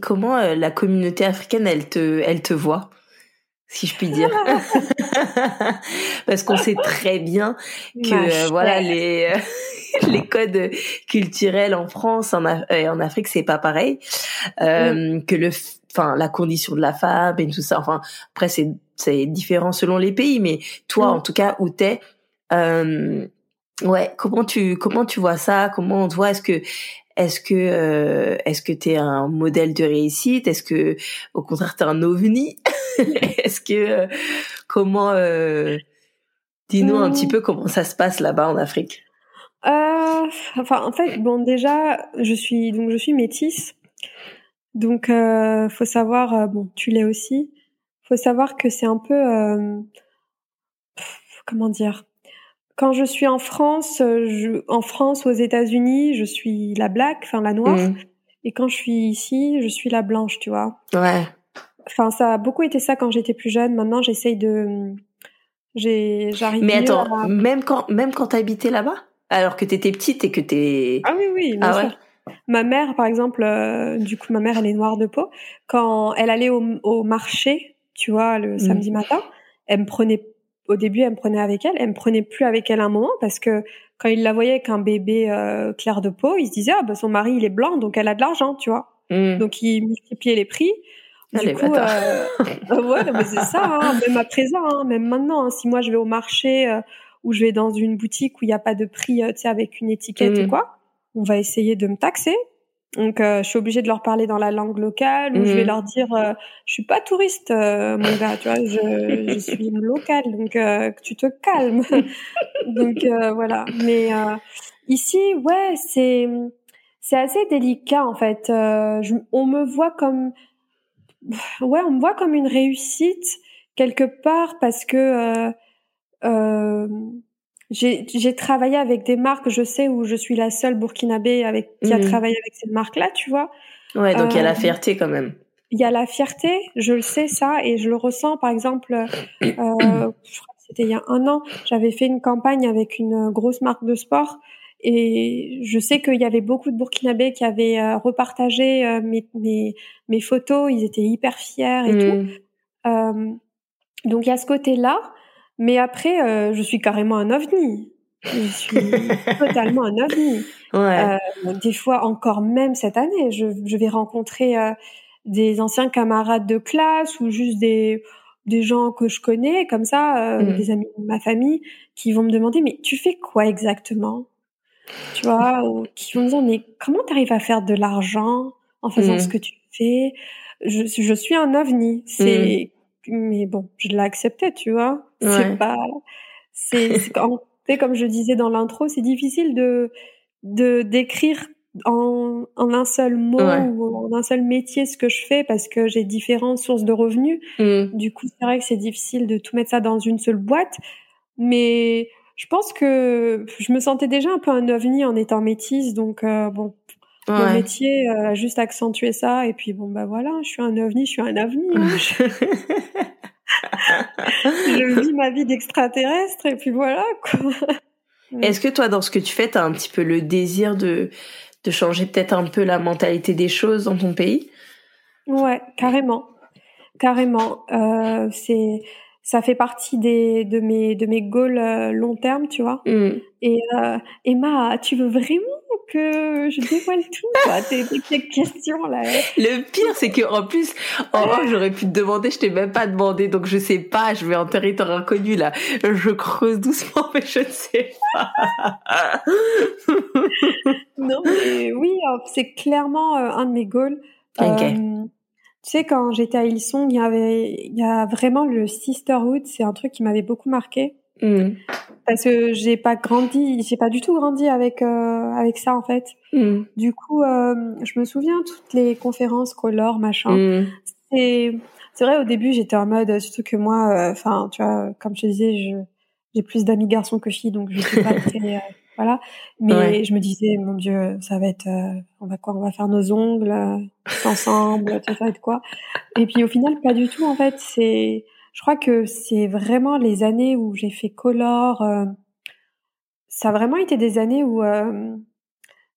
comment la communauté africaine, elle te, elle te voit? Si je puis dire. (laughs) Parce qu'on sait très bien que voilà les (laughs) les codes culturels en France en, et en Afrique c'est pas pareil. Euh, que le enfin la condition de la femme et tout ça. Enfin après c'est c'est différent selon les pays mais toi en tout cas où t'es euh, ouais comment tu comment tu vois ça? Comment on te voit? Est-ce que est-ce que euh, est-ce que t'es un modèle de réussite? Est-ce que au contraire t'es un ovni? (laughs) Est-ce que euh, comment euh, Dis-nous un petit mmh. peu comment ça se passe là-bas en Afrique. Euh, enfin, en fait, bon, déjà, je suis donc je suis métisse, donc faut savoir, bon, tu l'es aussi. Faut savoir que c'est un peu, comment dire, quand je suis en France, je, en France aux États-Unis, je suis la black, enfin la noire, mmh. et quand je suis ici, je suis la blanche, tu vois. Ouais. Enfin, ça a beaucoup été ça quand j'étais plus jeune. Maintenant, j'essaye de, j'arrive. Mais attends, même quand, même quand t'habitais là-bas? Alors que t'étais petite et que t'es... Ah oui, oui, bien ah sûr. Ma mère, par exemple, euh, du coup, ma mère, elle est noire de peau. Quand elle allait au, au marché, tu vois, le mm. samedi matin, elle me prenait, au début, elle me prenait avec elle, elle me prenait plus avec elle un moment parce que quand il la voyait avec un bébé euh, clair de peau, il se disait, ah, bah, son mari, il est blanc, donc elle a de l'argent, tu vois. Mm. Donc, il multipliait les prix. Du coup, euh, ouais, mais c'est ça, hein, même à présent, hein, même maintenant, hein, si moi je vais au marché, euh, ou je vais dans une boutique où il n'y a pas de prix, euh, tu sais, avec une étiquette ou mm. quoi, on va essayer de me taxer. Donc, euh, je suis obligée de leur parler dans la langue locale ou je vais mm. leur dire, euh, je suis pas touriste, euh, mon gars, tu vois, je, je (laughs) suis locale, donc tu te calmes. (laughs) donc voilà. Mais ici, ouais, c'est c'est assez délicat en fait. Euh, on me voit comme, ouais, on me voit comme une réussite quelque part parce que euh, euh, j'ai travaillé avec des marques, je sais où je suis la seule burkinabé avec qui a mmh. travaillé avec cette marque-là, tu vois. Ouais, donc il y a la fierté quand même. Il y a la fierté, je le sais ça et je le ressens. Par exemple, euh, c'était il y a un an, j'avais fait une campagne avec une grosse marque de sport et je sais qu'il y avait beaucoup de Burkinabés qui avaient euh, repartagé euh, mes, mes, mes, photos, ils étaient hyper fiers et tout. Mm. Euh, donc il y a ce côté-là, mais après, euh, je suis carrément un ovni. Je suis (laughs) totalement un ovni. Ouais. des fois, encore même cette année, je, je vais rencontrer des anciens camarades de classe ou juste des des gens que je connais comme ça, mm. des amis de ma famille, qui vont me demander mais tu fais quoi exactement? Tu vois, ou qui vont me dire mais comment t'arrives à faire de l'argent en faisant mmh. ce que tu fais? Je, je suis un ovni, c'est mmh. Mais bon, je l'ai accepté, tu vois. C'est pas c'est (laughs) comme je disais dans l'intro, c'est difficile de de d'écrire en, en, un seul mot ou en un seul métier ce que je fais parce que j'ai différentes sources de revenus. Mmh. Du coup, c'est vrai que c'est difficile de tout mettre ça dans une seule boîte. Mais je pense que je me sentais déjà un peu un ovni en étant métisse, donc euh, bon, mon métier euh, a juste accentué ça. Et puis bon, bah voilà, je suis un ovni, je suis un ovni. Hein. (laughs) je... vis ma vie d'extraterrestre et puis voilà quoi. Est-ce que toi, dans ce que tu fais, tu as un petit peu le désir de, de changer peut-être un peu la mentalité des choses dans ton pays? Ouais, carrément, carrément. Euh, c'est ça fait partie des de mes de mes goals euh, long terme, tu vois. Mm. Et euh, Emma, tu veux vraiment que je dévoile tout quoi, (laughs) tes, tes questions là Le pire, c'est que en plus, oh, j'aurais pu te demander, je t'ai même pas demandé, donc je sais pas, je vais en territoire inconnu là. Je creuse doucement, (laughs) mais je ne sais pas. (laughs) non, mais oui, euh, c'est clairement un de mes goals. Okay. Tu sais, quand j'étais à Ilsong, il y avait, il y a vraiment le sisterhood. C'est un truc qui m'avait beaucoup marqué. Mm. Parce que j'ai pas grandi, j'ai pas du tout grandi avec euh, avec ça en fait. Mm. Du coup, euh, je me souviens toutes les conférences color machin. Mm. C'est c'est vrai au début j'étais en mode surtout que moi, euh, enfin tu vois, comme je te disais, j'ai plus d'amis garçons que filles, donc je suis pas (laughs) très voilà. Mais je me disais, mon Dieu, ça va être, euh, on va quoi, on va faire nos ongles euh, ensemble, ça va être quoi. Et puis au final, pas du tout. En fait, c'est, je crois que c'est vraiment les années où j'ai fait color. Euh, ça a vraiment été des années où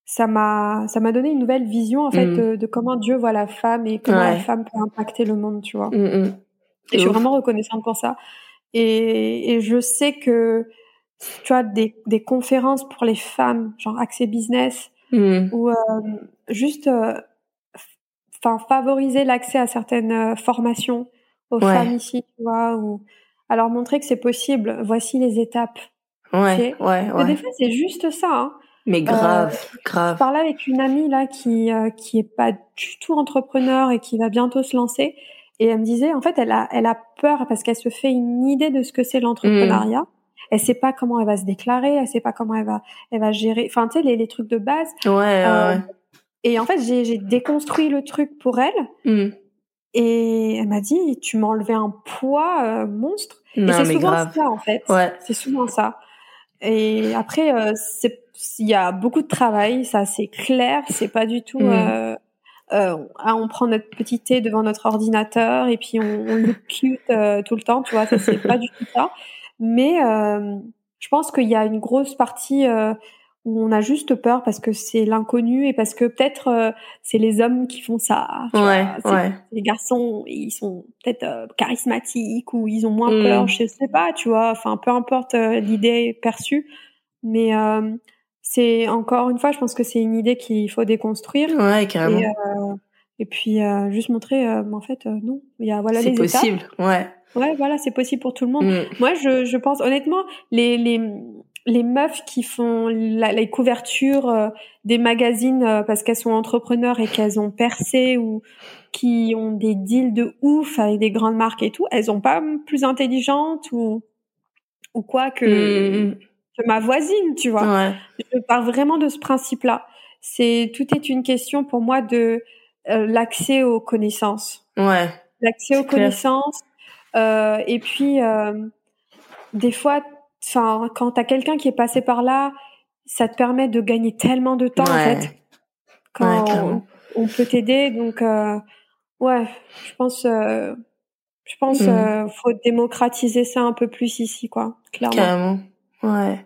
ça m'a, ça m'a donné une nouvelle vision en fait mmh. de, comment Dieu voit la femme et comment la femme peut impacter le monde, tu vois. Mmh, mmh. Et je suis vraiment reconnaissante pour ça. Et, et je sais que tu vois, des, des conférences pour les femmes, genre accès business, mmh. ou euh, juste euh, enfin favoriser l'accès à certaines euh, formations aux femmes ici, tu vois, ou alors montrer que c'est possible. Voici les étapes. Ouais, ouais, ouais. Des fois, c'est juste ça. Hein. Mais grave, grave. Je parlais avec une amie là qui qui est pas du tout entrepreneur et qui va bientôt se lancer, et elle me disait en fait elle a elle a peur parce qu'elle se fait une idée de ce que c'est l'entrepreneuriat. Mmh elle sait pas comment elle va se déclarer, elle sait pas comment elle va, elle va gérer. Enfin, tu sais, les, les trucs de base. Ouais. Euh, Et en fait, j'ai déconstruit le truc pour elle. Mm. Et elle m'a dit, tu m'as enlevé un poids euh, monstre. et c'est souvent ça, en fait. Ouais. C'est souvent ça. Et après, euh, c'est il y a beaucoup de travail, ça c'est clair. C'est pas du tout. Mm. Euh, euh, ah, on prend notre petit thé devant notre ordinateur et puis on, on le cute tout le temps, tu vois. Ça c'est pas du tout ça. Mais euh, je pense qu'il y a une grosse partie euh, où on a juste peur parce que c'est l'inconnu et parce que peut-être euh, c'est les hommes qui font ça. Ouais, ouais. Les garçons, ils sont peut-être charismatiques ou ils ont moins mm. peur, je sais pas, tu vois. Enfin, peu importe l'idée perçue, mais c'est encore une fois, je pense que c'est une idée qu'il faut déconstruire. Ouais, carrément. Et, et puis juste montrer, en fait, non, il y a voilà les possible. Ouais. Ouais, voilà, c'est possible pour tout le monde. Mm. Moi, je, je pense honnêtement, les, les, les meufs qui font la, les couvertures euh, des magazines euh, parce qu'elles sont entrepreneurs et qu'elles ont percé ou qui ont des deals de ouf avec des grandes marques et tout, elles ont pas plus intelligentes ou ou quoi que, mm. que ma voisine, tu vois. Je parle vraiment de ce principe-là. c'est tout est une question pour moi de euh, l'accès aux connaissances. Ouais. L'accès aux connaissances. Euh, et puis, euh, des fois, enfin, quand t'as quelqu'un qui est passé par là, ça te permet de gagner tellement de temps, en fait. Quand on, peut t'aider. Donc, euh, ouais, je pense, euh, je pense, mmh. faut démocratiser ça un peu plus ici, quoi. Clairement. Carrément. Ouais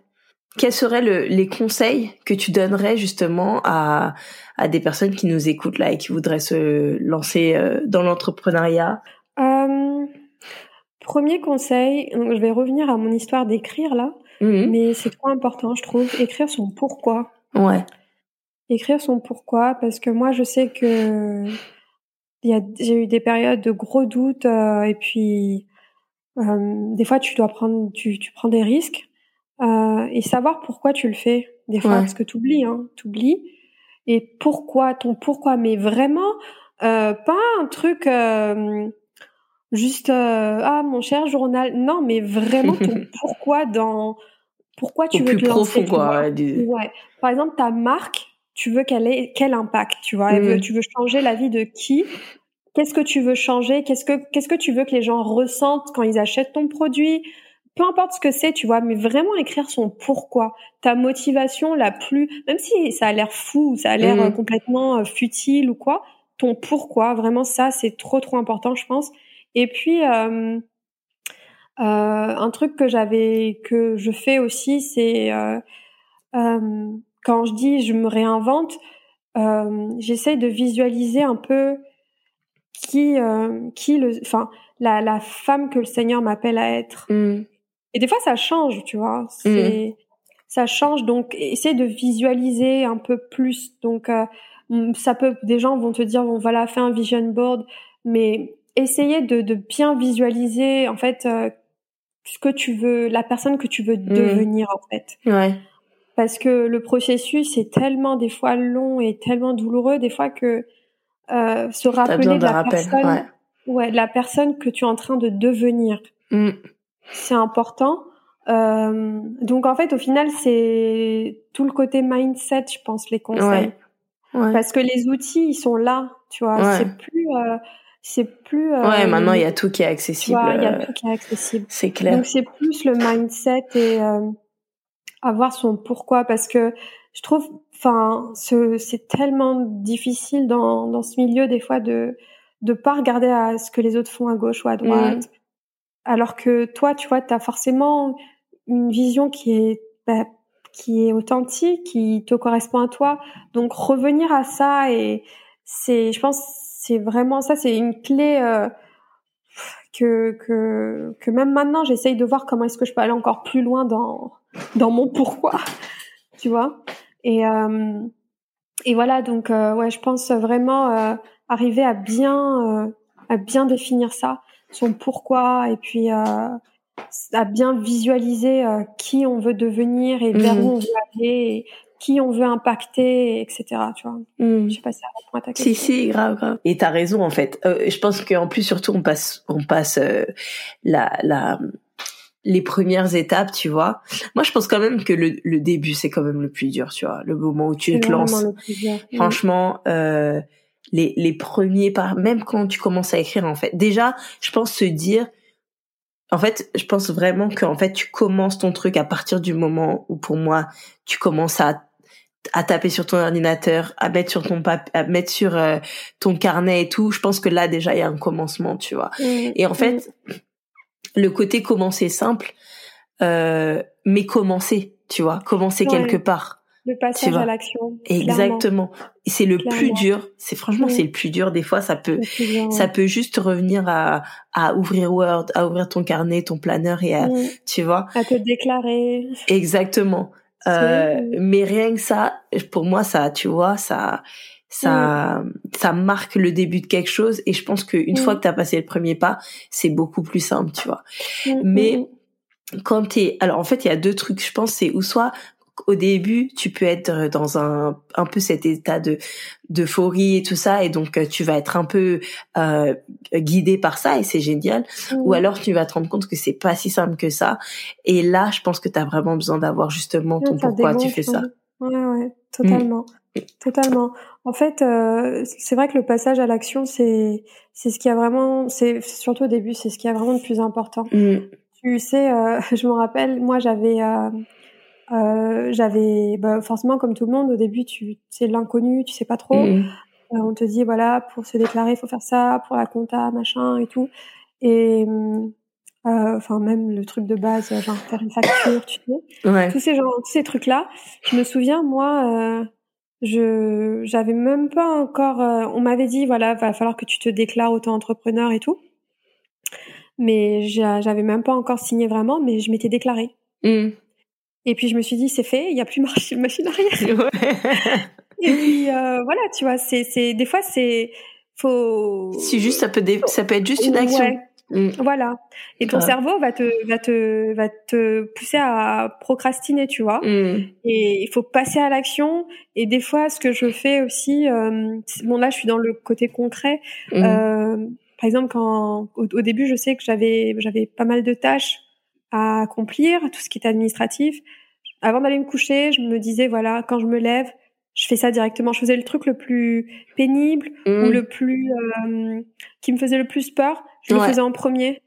quels seraient le, les conseils que tu donnerais justement à, à des personnes qui nous écoutent là et qui voudraient se lancer euh, dans l'entrepreneuriat? Euh, Premier conseil, je vais revenir à mon histoire d'écrire là, mmh mais c'est trop important, je trouve, écrire son pourquoi. Ouais. Écrire son pourquoi, parce que moi je sais que j'ai eu des périodes de gros doutes euh, et puis euh, des fois tu dois prendre, tu, tu prends des risques euh, et savoir pourquoi tu le fais. Des fois parce que tu oublies hein, oublies et pourquoi ton pourquoi. Mais vraiment euh, pas un truc euh, juste euh, ah mon cher journal. Non mais vraiment ton (laughs) pourquoi dans pourquoi tu veux te lancer quoi, ouais. par exemple ta marque tu veux qu'elle ait quel impact tu vois? Mmh. tu veux changer la vie de qui? Qu'est-ce que tu veux changer? Qu'est-ce que qu'est-ce que tu veux que les gens ressentent quand ils achètent ton produit? Peu importe ce que c'est, tu vois, mais vraiment écrire son pourquoi, ta motivation la plus, même si ça a l'air fou, ça a l'air euh, mmh. complètement euh, futile ou quoi, ton pourquoi, vraiment ça, c'est trop trop important, je pense. Et puis euh, euh, un truc que j'avais, que je fais aussi, c'est euh, quand je dis je me réinvente, j'essaye de visualiser un peu qui, qui le, enfin la, la femme que le Seigneur m'appelle à être. Mmh. Et des fois, ça change, tu vois. Mmh. C'est, ça change. Donc, essayer de visualiser un peu plus. Donc, euh, ça peut, des gens vont te dire, bon, voilà, fais un vision board, mais essayer de, de bien visualiser, en fait, euh, ce que tu veux, la personne que tu veux mmh. devenir, en fait. Ouais. Parce que le processus est tellement, des fois, long et tellement douloureux, des fois que euh, se rappeler de la personne, ouais. ouais. la personne que tu es en train de devenir. Mmh c'est important. Euh, donc en fait, au final, c'est tout le côté mindset, je pense, les conseils. Ouais. Parce que les outils, ils sont là, tu vois. C'est plus, euh, c'est plus. Euh, ouais, maintenant il y a tout qui est accessible. Il y a tout qui est accessible. C'est clair. Donc c'est plus le mindset et euh, avoir son pourquoi, parce que je trouve, enfin, c'est tellement difficile dans dans ce milieu des fois de de pas regarder à ce que les autres font à gauche ou à droite. Alors que toi, tu vois, tu as forcément une vision qui est bah, qui est authentique, qui te correspond à toi. Donc revenir à ça et c'est, je pense, c'est vraiment ça, c'est une clé euh, que que que même maintenant j'essaye de voir comment est-ce que je peux aller encore plus loin dans dans mon pourquoi, (laughs) tu vois. Et euh, et voilà donc euh, ouais, je pense vraiment arriver à bien à bien définir ça son pourquoi et puis euh, à bien visualiser euh, qui on veut devenir et vers où on veut aller, et qui on veut impacter, etc. Tu vois. Mmh. Je sais pas si ça répond à ta question. Si si, grave grave. Et t'as raison en fait. Euh, je pense qu'en plus surtout on passe on passe euh, la la les premières étapes, tu vois. Moi, je pense quand même que le, le début, c'est quand même le plus dur, tu vois. Le moment où tu te lances. Franchement, euh, les, les premiers par même quand tu commences à écrire en fait. Déjà je pense se dire en fait je pense vraiment que en fait tu commences ton truc à partir du moment où pour moi tu commences à à taper sur ton ordinateur à mettre sur ton papier à mettre sur euh, ton carnet et tout. Je pense que là déjà il y a un commencement tu vois. Mmh. et en fait mmh. le côté commencer simple euh, mais commencer tu vois. Commencer quelque part le passage à l'action. Exactement. C'est le plus dur. C'est franchement, c'est le plus dur. Des fois, ça peut, ça peut juste revenir à, à ouvrir Word, à ouvrir ton carnet, ton planeur et à, tu vois. À te déclarer. Exactement. Euh, mais rien que ça, pour moi, ça, tu vois, ça, ça, ça marque le début de quelque chose. Et je pense qu'une fois que tu as passé le premier pas, c'est beaucoup plus simple, tu vois. Mais quand t'es, alors en fait, il y a deux trucs. Je pense, c'est ou soit au début, tu peux être dans un un peu cet état de d'euphorie et tout ça, et donc euh, tu vas être un peu euh, guidé par ça et c'est génial. Ou alors tu vas te rendre compte que c'est pas si simple que ça. Et là, je pense que tu as vraiment besoin d'avoir justement ton pourquoi tu fais ça. Ouais, ouais, totalement. Totalement. En fait, euh, c'est vrai que le passage à l'action, c'est c'est ce qui a vraiment, c'est surtout au début, c'est ce qui a vraiment le plus important. Mm. Tu sais, euh, (laughs) je me rappelle, moi j'avais euh, euh, j'avais bah, forcément comme tout le monde au début, tu c'est l'inconnu, tu sais pas trop. Mm. Euh, on te dit voilà pour se déclarer, il faut faire ça, pour la compta, machin et tout. Et euh, enfin même le truc de base, genre faire une facture, tu sais, ouais. tous ces tous ces trucs là. Je me souviens moi je j'avais même pas encore euh, on m'avait dit voilà va falloir que tu te déclares auto-entrepreneur et tout mais j'avais même pas encore signé vraiment mais je m'étais déclarée mmh. Et puis je me suis dit c'est fait il y a plus marche (laughs) machine arrière (laughs) et puis euh, voilà tu vois c'est c'est des fois c'est faut si juste ça peut ça peut être juste une action Mm. Voilà. Et ton cerveau va te va te va te pousser à procrastiner, tu vois. Mm. Et il faut passer à l'action. Et des fois, ce que je fais aussi, euh, bon là, je suis dans le côté concret. Mm. Euh, par exemple, quand au, début, je sais que j'avais j'avais pas mal de tâches à accomplir, tout ce qui était administratif. Avant d'aller me coucher, je me disais voilà, quand je me lève, je fais ça directement. Je faisais le truc le plus pénible ou le plus euh, qui me faisait le plus peur je le faisais en premier.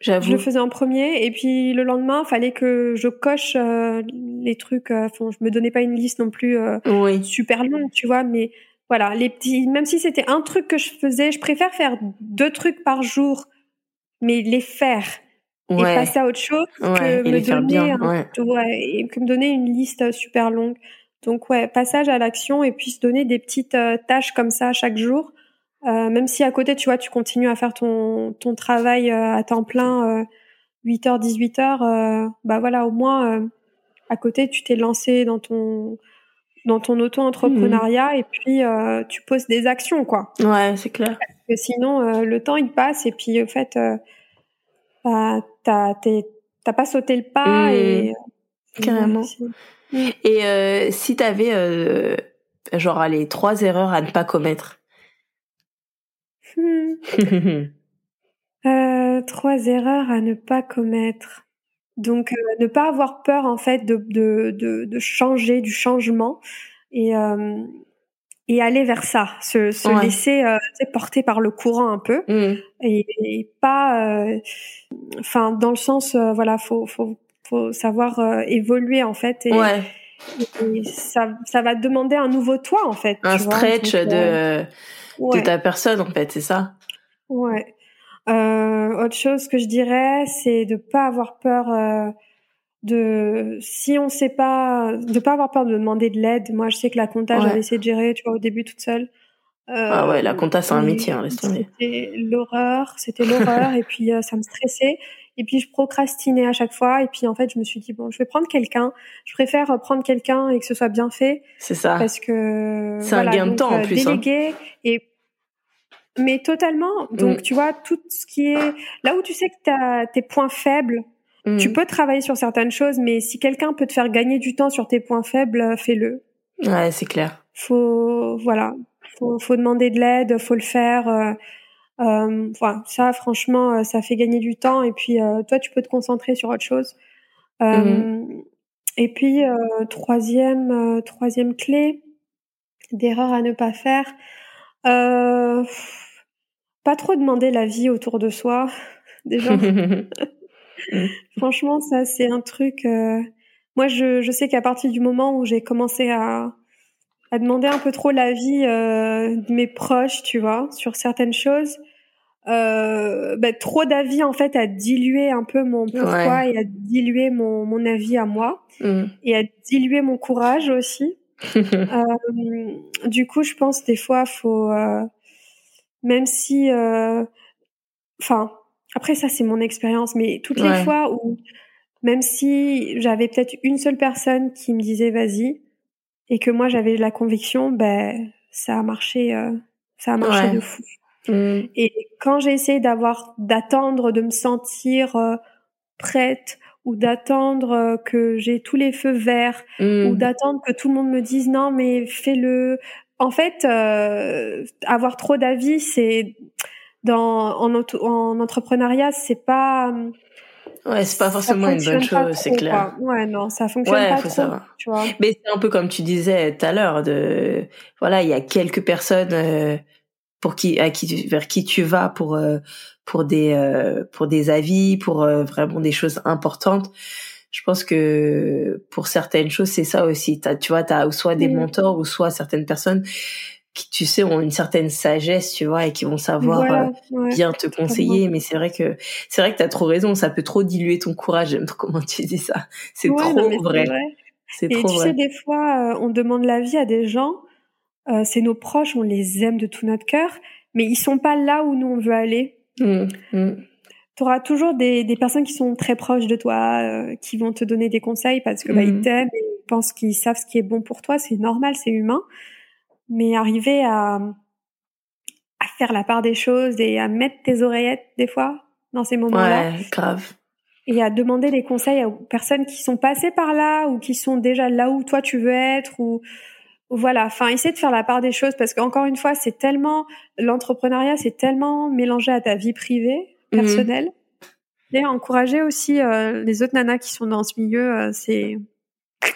J'avoue. Je le faisais en premier et puis le lendemain, fallait que je coche euh, les trucs. Euh, je me donnais pas une liste non plus euh, super longue, tu vois, mais voilà, les petits. Même si c'était un truc que je faisais, je préfère faire deux trucs par jour, mais les faire et passer à autre chose que me donner ouais. et que me donner une liste super longue. Donc ouais, passage à l'action et puis se donner des petites tâches comme ça chaque jour euh, même si à côté, tu vois, tu continues à faire ton, ton travail euh, à temps plein, 8h, 18h, bah voilà, au moins, euh, à côté, tu t'es lancé dans ton dans ton auto-entrepreneuriat et puis tu poses des actions, quoi. Ouais, c'est clair. Parce que sinon, le temps, il passe et puis, au fait, bah, t'as pas sauté le pas mmh. et... Carrément. Et si t'avais, genre, les trois erreurs à ne pas commettre (laughs) euh, trois erreurs à ne pas commettre. Donc, euh, ne pas avoir peur en fait de, de, de, de changer, du changement et, euh, et aller vers ça, se, se laisser euh, porter par le courant un peu mmh. et, et, pas, euh, enfin dans le sens, voilà, faut, faut, faut savoir évoluer en fait et, ouais. et, ça, ça va demander un nouveau toi en fait. Un stretch de de ta personne en fait, c'est ça Ouais. Euh, autre chose que je dirais, c'est de pas avoir peur euh, de si on sait pas de pas avoir peur de demander de l'aide. Moi, je sais que la compta, j'avais essayé de gérer, tu vois, au début toute seule. Euh, ah ouais, la compta c'est un métier, hein, laisse tomber. C'était l'horreur, c'était l'horreur et puis euh, ça me stressait et puis je procrastinais à chaque fois et puis en fait je me suis dit bon je vais prendre quelqu'un je préfère prendre quelqu'un et que ce soit bien fait c'est ça parce que c'est un gain de temps en plus hein. déléguer et mais totalement. Donc, mm. tu vois, tout ce qui est là où tu sais que tu as tes points faibles, mm. tu peux travailler sur certaines choses, mais si quelqu'un peut te faire gagner du temps sur tes points faibles, euh, fais-le. Ouais, c'est clair. Faut, voilà, faut, faut demander de l'aide, faut le faire. Euh, euh, voilà, ça, franchement, euh, ça fait gagner du temps. Et puis, toi, tu peux te concentrer sur autre chose. Mm. Et puis, troisième, troisième clé d'erreur à ne pas faire. Euh, pas trop demander l'avis autour de soi, (laughs) déjà. (laughs) Franchement, ça, c'est un truc. Euh... Moi, je, je sais qu'à partir du moment où j'ai commencé à, à demander un peu trop l'avis euh, de mes proches, tu vois, sur certaines choses, euh, bah, trop d'avis en fait a dilué un peu mon pourquoi et a dilué mon, mon avis à moi mm. et a dilué mon courage aussi. (laughs) euh, du coup, je pense des fois, faut, euh, même si, euh, enfin, après ça c'est mon expérience, mais toutes les fois où, même si j'avais peut-être une seule personne qui me disait vas-y et que moi j'avais la conviction, ben ça a marché, euh, ça a marché de fou. Mmh. Et quand j'ai essayé d'avoir, d'attendre, de me sentir prête ou d'attendre euh, que j'ai tous les feux verts ou mmh. d'attendre que tout le monde me dise non mais fais-le. En fait, euh, avoir trop d'avis, c'est dans en, en entrepreneuriat, c'est pas Ouais, c'est pas forcément une bonne chose, c'est clair. Ouais, non, ça fonctionne ouais, pas faut trop, savoir. tu vois. Mais c'est un peu comme tu disais tout à l'heure de voilà, il y a quelques personnes euh, pour qui à qui vers qui tu vas pour euh, pour des euh, pour des avis, pour vraiment des choses importantes. Je pense que pour certaines choses, c'est ça aussi. As, tu vois, tu as soit des mmh. mentors ou soit certaines personnes qui tu sais ont une certaine sagesse tu vois et qui vont savoir euh, bien te conseiller. Mais c'est vrai que c'est vrai que tu as trop raison. Ça peut trop diluer ton courage j'aime (laughs) comment tu dis ça. C'est trop vrai, c'est et tu sais des fois euh, on demande l'avis à des gens euh, c'est nos proches on les aime de tout notre cœur mais ils sont pas là où nous on veut aller. Mmh, mmh. tu auras toujours des, des personnes qui sont très proches de toi qui vont te donner des conseils parce que bah, ils mmh. t'aiment et ils pensent qu'ils savent ce qui est bon pour toi. C'est normal c'est humain mais arriver à, à faire la part des choses et à mettre tes oreillettes des fois dans ces moments-là. Ouais, grave. Et à demander des conseils aux personnes qui sont passées par là ou qui sont déjà là où toi tu veux être ou, voilà. Enfin, essayer de faire la part des choses parce qu'encore une fois, c'est tellement l'entrepreneuriat, c'est tellement mélangé à ta vie privée, mhm. personnelle. Et encourager aussi euh, les autres nanas qui sont dans ce milieu, euh, c'est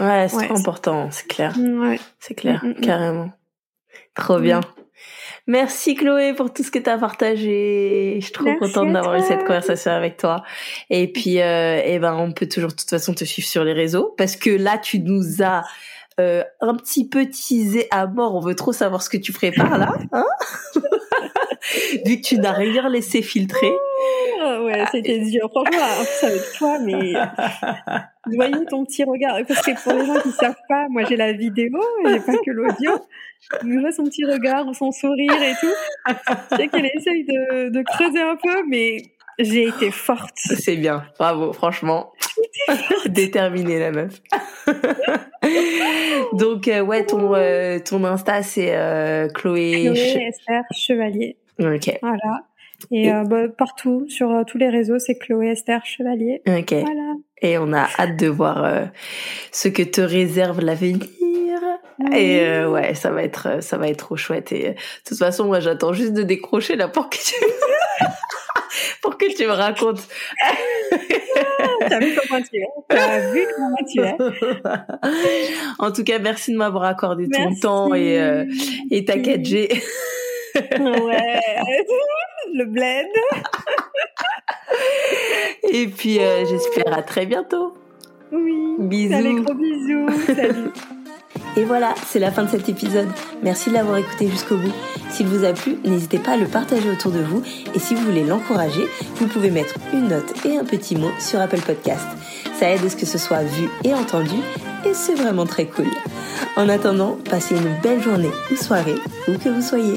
ouais, c'est important, c'est clair. Ouais. C'est clair, mm, mm, mm. carrément. Trop bien. Merci Chloé pour tout ce que tu as partagé. Je suis trop contente d'avoir eu cette conversation avec toi. Et puis, euh, eh ben, on peut toujours de toute façon te suivre sur les réseaux parce que là, tu nous as euh, un petit peu teasé à mort. On veut trop savoir ce que tu prépares là. Hein? (laughs) Vu que tu n'as rien laissé filtrer. Ah ouais, c'était dur. Franchement, en plus avec toi, mais (laughs) voyez ton petit regard. Parce que pour les gens qui savent pas, moi j'ai la vidéo, j'ai pas que l'audio. Je vois son petit regard, son sourire et tout. Je sais qu'elle essaye de, de creuser un peu, mais j'ai été forte. C'est bien, bravo, franchement. (laughs) Déterminée la meuf. Donc euh, ouais, ton euh, ton Insta c'est euh, Chloé. Chloé Esther Chevalier. Ok. Voilà. Et, euh, bah, partout, sur euh, tous les réseaux, c'est Chloé Esther Chevalier. Ok. Voilà. Et on a hâte de voir euh, ce que te réserve l'avenir. Et ouais, ça va être, ça va être trop chouette. Et de toute façon, moi, j'attends juste de décrocher là pour que tu, (laughs) pour que tu me racontes. (laughs) T'as vu comment tu es T'as vu comment tu es En tout cas, merci de m'avoir accordé ton temps et et ta 4G ouais, (laughs) le bled. Et puis euh, j'espère à très bientôt. Oui. Bisous. Allez, gros bisous. Salut. (laughs) Et voilà, c'est la fin de cet épisode. Merci de l'avoir écouté jusqu'au bout. S'il vous a plu, n'hésitez pas à le partager autour de vous. Et si vous voulez l'encourager, vous pouvez mettre une note et un petit mot sur Apple Podcast. Ça aide à ce que ce soit vu et entendu. Et c'est vraiment très cool. En attendant, passez une belle journée ou soirée, où que vous soyez.